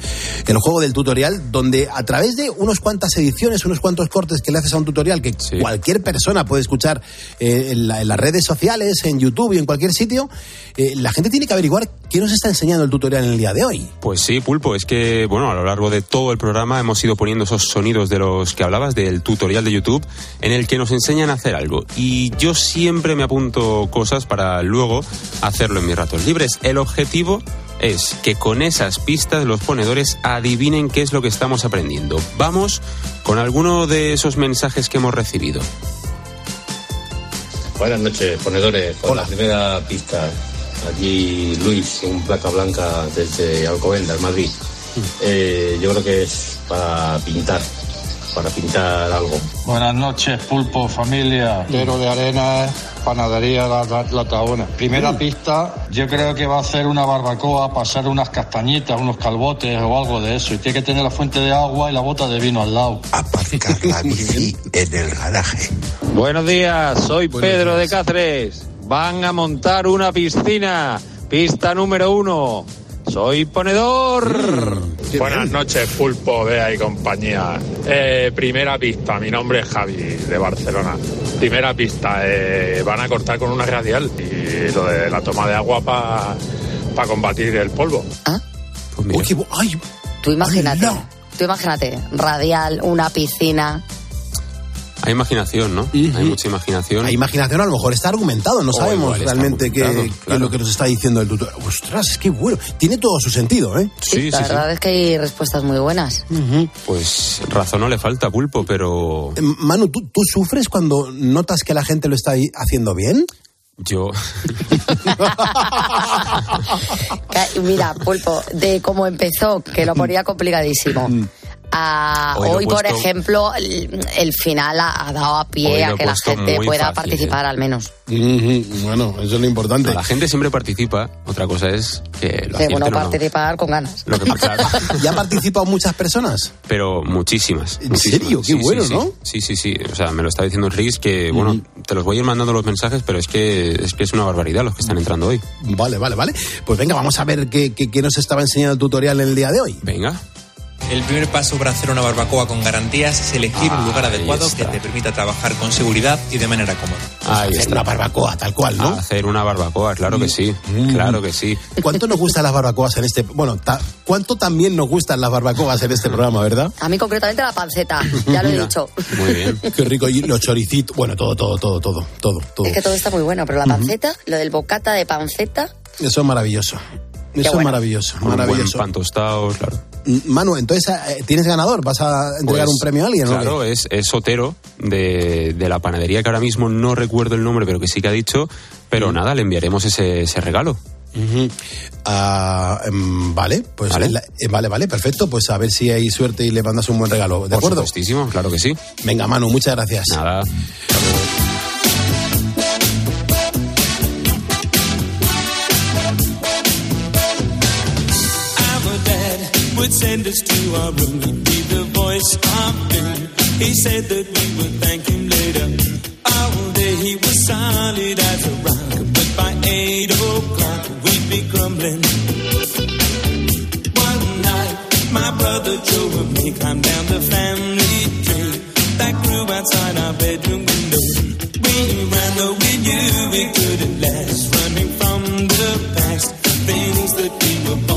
[SPEAKER 1] el juego del tutorial, donde a través de unos cuantas ediciones, unos cuantos cortes que le haces a un tutorial que cualquier persona puede escuchar eh, en, la- en las redes sociales, en YouTube y en cualquier sitio, eh, la gente tiene que averiguar qué nos está enseñando el tutorial en el día de hoy.
[SPEAKER 14] Pues sí, Pulpo, es que, bueno, a lo largo de todo el programa hemos ido poniendo esos sonidos de los que hablabas, del tutorial de YouTube, en el que nos enseñan a hacer algo. Y yo siempre me apunto cosas para luego hacerlo en mis ratos libres. El objetivo es que con esas pistas los ponedores adivinen qué es lo que estamos aprendiendo. Vamos con alguno de esos mensajes que hemos recibido.
[SPEAKER 28] Buenas noches, ponedores. Con la primera pista, aquí Luis, en placa blanca desde Alcobendas, Madrid. Eh, yo creo que es para pintar, para pintar algo.
[SPEAKER 29] Buenas noches, pulpo, familia. Pero de arena, panadería La, la, La Tabona. Primera pista, yo creo que va a hacer una barbacoa, pasar unas castañitas, unos calbotes o algo de eso. Y tiene que tener la fuente de agua y la bota de vino al lado.
[SPEAKER 30] Aparcar la bici en el garaje.
[SPEAKER 31] Buenos días, soy
[SPEAKER 30] Buenos
[SPEAKER 31] Pedro
[SPEAKER 30] días.
[SPEAKER 31] de Cáceres. Van a montar una piscina. Pista número uno. Soy ponedor.
[SPEAKER 26] Buenas noches, Pulpo, Bea y compañía. Eh, primera pista, mi nombre es Javi, de Barcelona. Primera pista, eh, van a cortar con una radial y lo de la toma de agua para combatir el polvo.
[SPEAKER 1] Uy, qué bu- ay,
[SPEAKER 12] Tú imagínate, tú imagínate, radial, una piscina.
[SPEAKER 14] Hay imaginación, ¿no? Hay mucha imaginación.
[SPEAKER 1] Hay imaginación, a lo mejor está argumentado, no
[SPEAKER 14] O
[SPEAKER 1] sabemos
[SPEAKER 14] igual
[SPEAKER 1] realmente qué, qué es lo que nos está diciendo el tutor. Ostras, es que bueno, tiene todo su sentido, ¿eh?
[SPEAKER 12] la verdad es que hay respuestas muy buenas.
[SPEAKER 14] Pues razón no le falta, Pulpo, pero
[SPEAKER 1] Eh, Manu, ¿tú, tú sufres cuando notas que la gente lo está haciendo bien?
[SPEAKER 14] yo...
[SPEAKER 12] Mira, Pulpo, de cómo empezó, que lo ponía complicadísimo. A
[SPEAKER 1] Hoy
[SPEAKER 12] por ejemplo, el, el final ha, ha dado a pie a que la gente pueda
[SPEAKER 14] fácil,
[SPEAKER 12] participar al menos.
[SPEAKER 1] Bueno, eso es lo importante.
[SPEAKER 14] La gente siempre participa, otra cosa es que lo
[SPEAKER 12] Sí, bueno,
[SPEAKER 14] no.
[SPEAKER 12] participar con ganas.
[SPEAKER 14] Lo que pasa-
[SPEAKER 1] ¿Ya han participado muchas personas?
[SPEAKER 14] pero muchísimas.
[SPEAKER 1] ¿En
[SPEAKER 14] muchísimas.
[SPEAKER 1] serio? Qué
[SPEAKER 14] Sí, sí,
[SPEAKER 1] bueno,
[SPEAKER 14] sí.
[SPEAKER 1] ¿no?
[SPEAKER 14] Sí, sí, sí. O sea, me lo está diciendo Enrique que, bueno, te los voy a ir mandando los mensajes, pero es que es que es una barbaridad los que están entrando hoy.
[SPEAKER 1] Vale, vale, vale. Pues venga, vamos a ver qué, qué- qué nos estaba enseñando el tutorial en el día de hoy.
[SPEAKER 14] Venga.
[SPEAKER 15] El primer paso para hacer una barbacoa con garantías es elegir un lugar adecuado
[SPEAKER 14] está.
[SPEAKER 15] que te permita trabajar con seguridad y de manera cómoda.
[SPEAKER 14] Ahí
[SPEAKER 1] hacer
[SPEAKER 14] está.
[SPEAKER 1] una barbacoa, tal cual, ¿no?
[SPEAKER 14] Hacer una barbacoa, claro que sí. Claro que sí.
[SPEAKER 1] ¿Cuánto nos gustan las barbacoas en este... Bueno, ta- ¿cuánto también nos gustan las barbacoas en este programa, verdad?
[SPEAKER 12] A mí concretamente la panceta, ya lo he dicho.
[SPEAKER 14] Muy bien.
[SPEAKER 1] Qué rico. Y los choricitos, bueno, todo, todo, todo, todo, todo, todo.
[SPEAKER 12] Es que todo está muy bueno, pero la panceta, lo del bocata de panceta,
[SPEAKER 1] Eso es maravilloso. Eso es maravilloso,
[SPEAKER 14] Con un buen
[SPEAKER 1] maravilloso.
[SPEAKER 14] pan tostado, claro.
[SPEAKER 1] Mm, Manu, entonces, eh, ¿tienes ganador? ¿Vas a entregar
[SPEAKER 14] Pues,
[SPEAKER 1] un premio a alguien?
[SPEAKER 14] Claro, es, es Sotero de, de la panadería que ahora mismo no recuerdo el nombre, pero que sí que ha dicho. Pero nada, le enviaremos ese, ese regalo.
[SPEAKER 1] Ah, em, vale, pues
[SPEAKER 14] Vale.
[SPEAKER 1] la- eh, vale, vale, perfecto. Pues a ver si hay suerte y le mandas un buen regalo. ¿De
[SPEAKER 14] Por
[SPEAKER 1] acuerdo?
[SPEAKER 14] supuestísimo, claro que sí.
[SPEAKER 1] Venga, Manu, muchas gracias.
[SPEAKER 14] Nada.
[SPEAKER 32] Would send us to our room. He'd be the voice of doom. He said that we would thank him later. All day he was solid as a rock, but by eight o'clock we'd be grumbling. One night my brother Joe and me climbed down the family tree that grew outside our bedroom window. We ran though we knew we couldn't last, running from the past, things that we were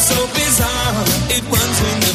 [SPEAKER 32] so bizarre. It runs in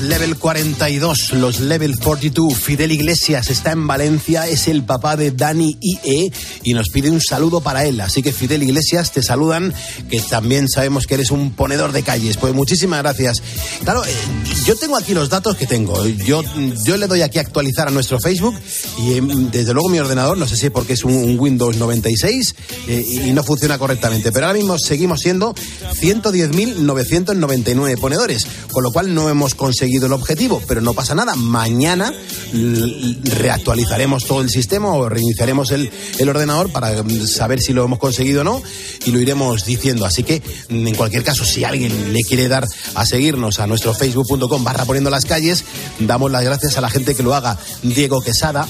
[SPEAKER 1] Level 42, los Level 42. Fidel Iglesias está en Valencia, es el papá de Dani IE y nos pide un saludo para él. Así que Fidel Iglesias, te saludan, que también sabemos que eres un ponedor de calles. Pues muchísimas gracias. Claro, eh, yo tengo aquí los datos que tengo. Yo, yo le doy aquí a actualizar a nuestro Facebook y eh, desde luego mi ordenador, no sé si es porque es un, un Windows 96 eh, y no funciona correctamente, pero ahora mismo seguimos siendo 110.999 ponedores, con lo cual no hemos conseguido el objetivo, pero no pasa nada. Mañana reactualizaremos todo el sistema o reiniciaremos el, el ordenador para mm, saber si lo hemos conseguido o no y lo iremos diciendo. Así que, mm, en cualquier caso, si alguien le quiere dar a seguirnos a nuestro facebook.com barra poniendo las calles, damos las gracias a la gente que lo haga. Diego Quesada,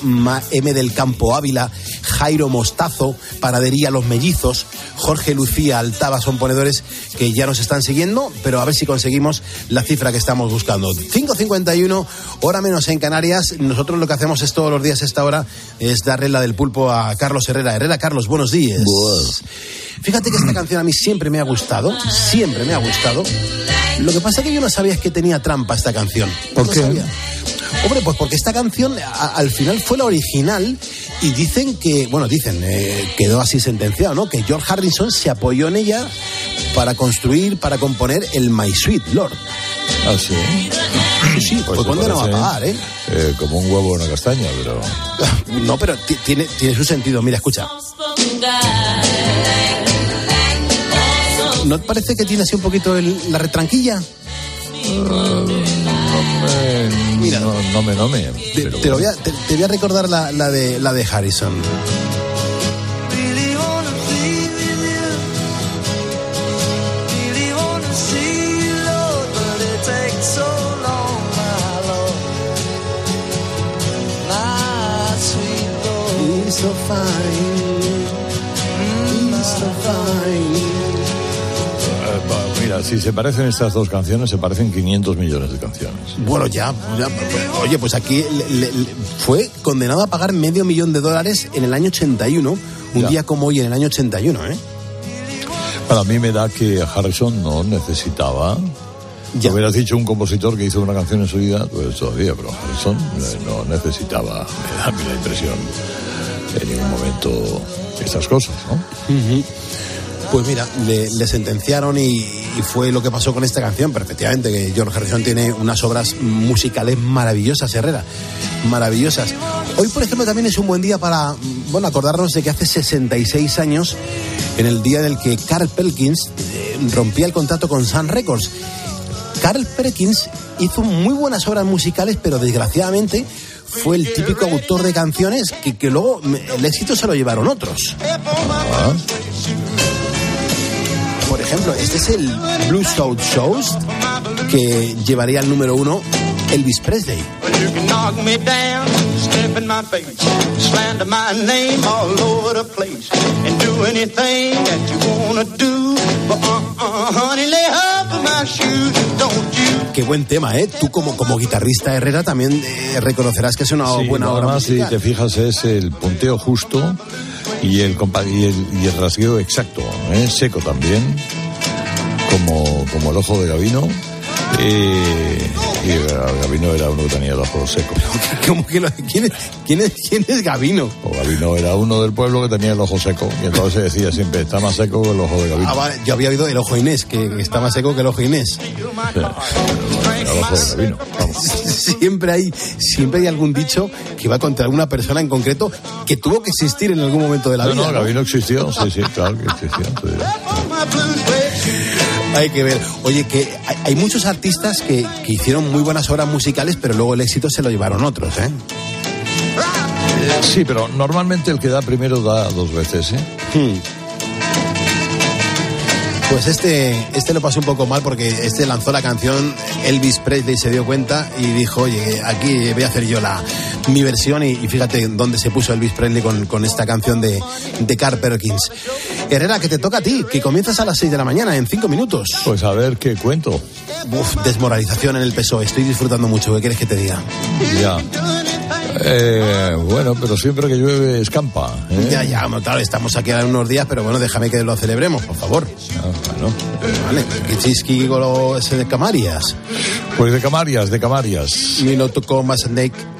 [SPEAKER 1] M del Campo Ávila, Jairo Mostazo, Panadería Los Mellizos, Jorge Lucía Altava son ponedores que ya nos están siguiendo, pero a ver si conseguimos la cifra que estamos buscando. 5.51, hora menos en Canarias. Nosotros lo que hacemos es todos los días a esta hora es darle la del pulpo a Carlos Herrera. Herrera, Carlos, buenos días. Fíjate que esta canción a mí siempre me ha gustado, siempre me ha gustado. Lo que pasa es que yo no sabía es que tenía trampa esta canción.
[SPEAKER 33] ¿Por
[SPEAKER 1] No
[SPEAKER 33] qué?
[SPEAKER 1] sabía. Hombre, pues porque esta canción a- al final fue la original y dicen que, bueno, dicen, eh, quedó así sentenciado, ¿no? Que George Harrison se apoyó en ella para construir, para componer el My Sweet Lord.
[SPEAKER 33] Ah, sí.
[SPEAKER 1] Sí,
[SPEAKER 33] Pues
[SPEAKER 1] fue
[SPEAKER 33] se
[SPEAKER 1] condenado a pagar, ¿eh?
[SPEAKER 33] eh, como un huevo en una castaña, pero.
[SPEAKER 1] No, pero ti- tiene, tiene su sentido. Mira, escucha. ¿No te parece que tiene así un poquito el- la retranquilla?
[SPEAKER 33] Mira. No, no me, no me.
[SPEAKER 1] Te,
[SPEAKER 33] pero
[SPEAKER 1] te lo voy
[SPEAKER 33] bueno.
[SPEAKER 1] a, te, te voy a recordar la, la de, la de Harrison.
[SPEAKER 33] Si se parecen estas dos canciones, se parecen 500 millones de canciones.
[SPEAKER 1] Bueno, ya, ya, oye, pues aquí le- le- fue condenado a pagar medio millón de dólares en el año 81, un
[SPEAKER 33] Ya.
[SPEAKER 1] día como hoy en el año 81, ¿eh?
[SPEAKER 33] Para mí me da que Harrison no necesitaba. Ya. hubieras dicho un compositor que hizo una canción en su vida, pues todavía, pero Harrison eh, no necesitaba, me da a mí la impresión, en ningún momento estas cosas, ¿no?
[SPEAKER 1] Ujú. Pues mira, le, sentenciaron y, fue lo que pasó con esta canción. Pero efectivamente, que George Harrison tiene unas obras musicales maravillosas, Herrera. Maravillosas. Hoy, por ejemplo, también es un buen día para, bueno, acordarnos de que hace 66 años, en el día en el que Carl Perkins eh, rompía el contrato con Sun Records. Carl Perkins hizo muy buenas obras musicales, pero desgraciadamente fue el típico autor de canciones que, luego el éxito se lo llevaron otros. Por ejemplo, este es el Blue South Shows que llevaría al número uno Elvis Presley. Qué buen tema, ¿eh? Tú como, como guitarrista Herrera también eh, reconocerás que es una
[SPEAKER 33] Sí,
[SPEAKER 1] buena obra
[SPEAKER 33] además, si te fijas, es el punteo justo y el, y el, y el rasgueo exacto, ¿eh? seco también, como, como el ojo de Gavino. Y eh, Gavino era uno que tenía el ojo seco.
[SPEAKER 1] ¿Cómo que lo- ¿quién, es, quién, es, ¿Quién es Gavino?
[SPEAKER 33] O Gavino era uno del pueblo que tenía el ojo seco. Y entonces se decía siempre, está más seco que el ojo de Gavino.
[SPEAKER 1] Ah, vale, yo había oído el ojo Inés, que está más seco que el ojo Inés.
[SPEAKER 33] El ojo de Gavino, vamos.
[SPEAKER 1] Siempre hay, siempre hay algún dicho que va contra alguna persona en concreto que tuvo que existir en algún momento de la
[SPEAKER 33] No,
[SPEAKER 1] vida.
[SPEAKER 33] no,
[SPEAKER 1] ¿no?
[SPEAKER 33] Gavino existió, sí, sí, claro que existió. sí.
[SPEAKER 1] Hay que ver. Oye, que hay, hay muchos artistas que, que hicieron muy buenas obras musicales, pero luego el éxito se lo llevaron otros, ¿eh?
[SPEAKER 33] Sí, pero normalmente el que da primero da dos veces, ¿eh?
[SPEAKER 1] Hmm. Pues este, este lo pasó un poco mal porque este lanzó la canción, Elvis Presley se dio cuenta y dijo, oye, aquí voy a hacer yo la, mi versión y, y fíjate dónde se puso Elvis Presley con, con esta canción de, de Carl Perkins. Herrera, que te toca a ti, que comienzas a las 6 de la mañana, en 5 minutos.
[SPEAKER 33] Pues a ver qué cuento.
[SPEAKER 1] Uf, desmoralización en el PSOE, estoy disfrutando mucho, ¿qué quieres que te diga?
[SPEAKER 33] Ya. Eh, bueno, pero siempre que llueve escampa. ¿eh?
[SPEAKER 1] Ya, ya, bueno, claro, estamos aquí a unos días, pero bueno, déjame que lo celebremos, por favor.
[SPEAKER 33] bueno.
[SPEAKER 1] Vale, lo ese de Camarias.
[SPEAKER 33] Pues de Camarias, de Camarias.
[SPEAKER 1] Minuto más Snake.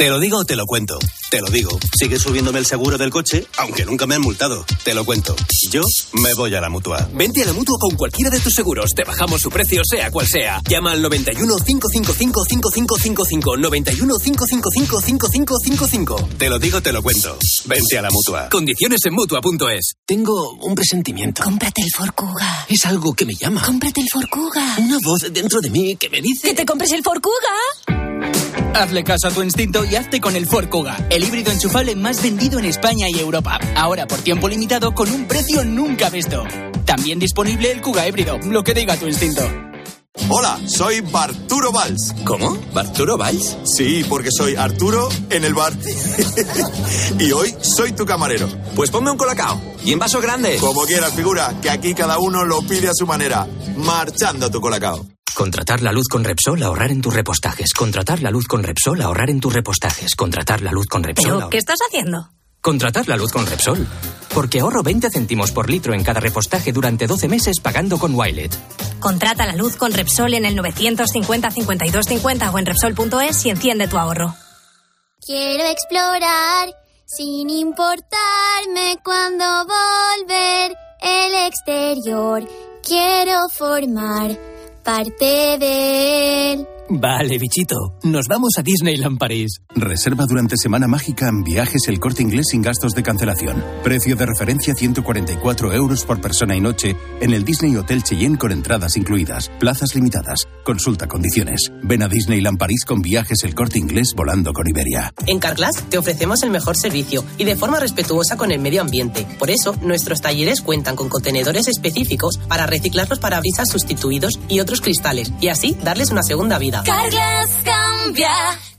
[SPEAKER 34] Te lo digo o te lo cuento. Te lo digo. Sigue subiéndome el seguro del coche, aunque nunca me han multado. Te lo cuento. Yo me voy a la mutua.
[SPEAKER 35] Vente a la mutua con cualquiera de tus seguros. Te bajamos su precio, sea cual sea. Llama al 91 555 5555. 91 555 5555.
[SPEAKER 34] Te lo digo, te lo cuento. Vente a la mutua.
[SPEAKER 35] Condiciones en mutua.es.
[SPEAKER 36] Tengo un presentimiento.
[SPEAKER 37] Cómprate el Forcuga.
[SPEAKER 36] Es algo que me llama.
[SPEAKER 37] Cómprate el Forcuga.
[SPEAKER 36] Una voz dentro de mí que me dice...
[SPEAKER 37] ¡Que te compres el Forcuga!
[SPEAKER 38] Hazle caso a tu instinto y hazte con el Ford Kuga, el híbrido enchufable más vendido en España y Europa. Ahora por tiempo limitado con un precio nunca visto. También disponible el Kuga híbrido, lo que diga tu instinto.
[SPEAKER 39] Hola, soy Barturo Valls.
[SPEAKER 36] ¿Cómo? ¿Barturo Valls?
[SPEAKER 39] Sí, porque soy Arturo en el bar. y hoy soy tu camarero.
[SPEAKER 36] Pues ponme un colacao. Y en vaso grande.
[SPEAKER 39] Como quieras, figura, que aquí cada uno lo pide a su manera. Marchando tu colacao.
[SPEAKER 36] Contratar la luz con Repsol, ahorrar en tus repostajes. Contratar la luz con Repsol, ahorrar en tus repostajes. Contratar la luz con Repsol.
[SPEAKER 37] ¿Pero qué estás haciendo?
[SPEAKER 36] Contratar la luz con Repsol. Porque ahorro 20 céntimos por litro en cada repostaje durante 12 meses pagando con Wilet.
[SPEAKER 37] Contrata la luz con Repsol en el 950 52 50 o en Repsol.es y enciende tu ahorro.
[SPEAKER 40] Quiero explorar sin importarme cuando volver el exterior. Quiero formar parte de él.
[SPEAKER 38] Vale, bichito. Nos vamos a Disneyland París.
[SPEAKER 41] Reserva durante Semana Mágica en viajes el corte inglés sin gastos de cancelación. Precio de referencia 144 euros por persona y noche en el Disney Hotel Cheyenne con entradas incluidas. Plazas limitadas. Consulta condiciones. Ven a Disneyland París con viajes el corte inglés volando con Iberia.
[SPEAKER 42] En Carglass te ofrecemos el mejor servicio y de forma respetuosa con el medio ambiente. Por eso, nuestros talleres cuentan con contenedores específicos para reciclar los parabrisas sustituidos y otros cristales y así darles una segunda vida.
[SPEAKER 40] Carglass cambia,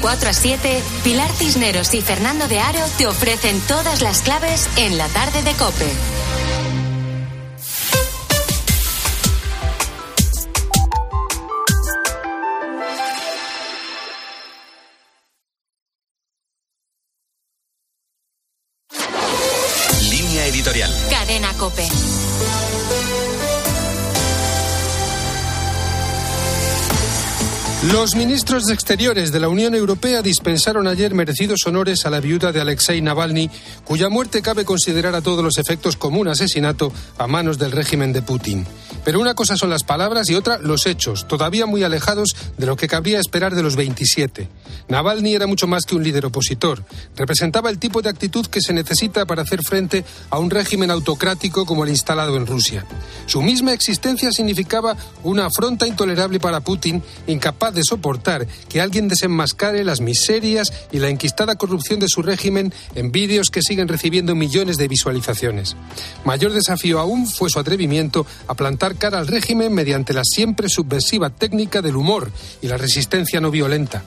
[SPEAKER 3] 4 a 7, Pilar Cisneros y Fernando de Aro te ofrecen todas las claves en la tarde de Cope.
[SPEAKER 23] Los ministros de Exteriores de la Unión Europea dispensaron ayer merecidos honores a la viuda de Alexei Navalny, cuya muerte cabe considerar a todos los efectos como un asesinato a manos del régimen de Putin. Pero una cosa son las palabras y otra los hechos, todavía muy alejados de lo que cabría esperar de los 27. Navalny era mucho más que un líder opositor. Representaba el tipo de actitud que se necesita para hacer frente a un régimen autocrático como el instalado en Rusia. Su misma existencia significaba una afronta intolerable para Putin, incapaz de soportar que alguien desenmascare las miserias y la enquistada corrupción de su régimen en vídeos que siguen recibiendo millones de visualizaciones. Mayor desafío aún fue su atrevimiento a plantar cara al régimen mediante la siempre subversiva técnica del humor y la resistencia no violenta.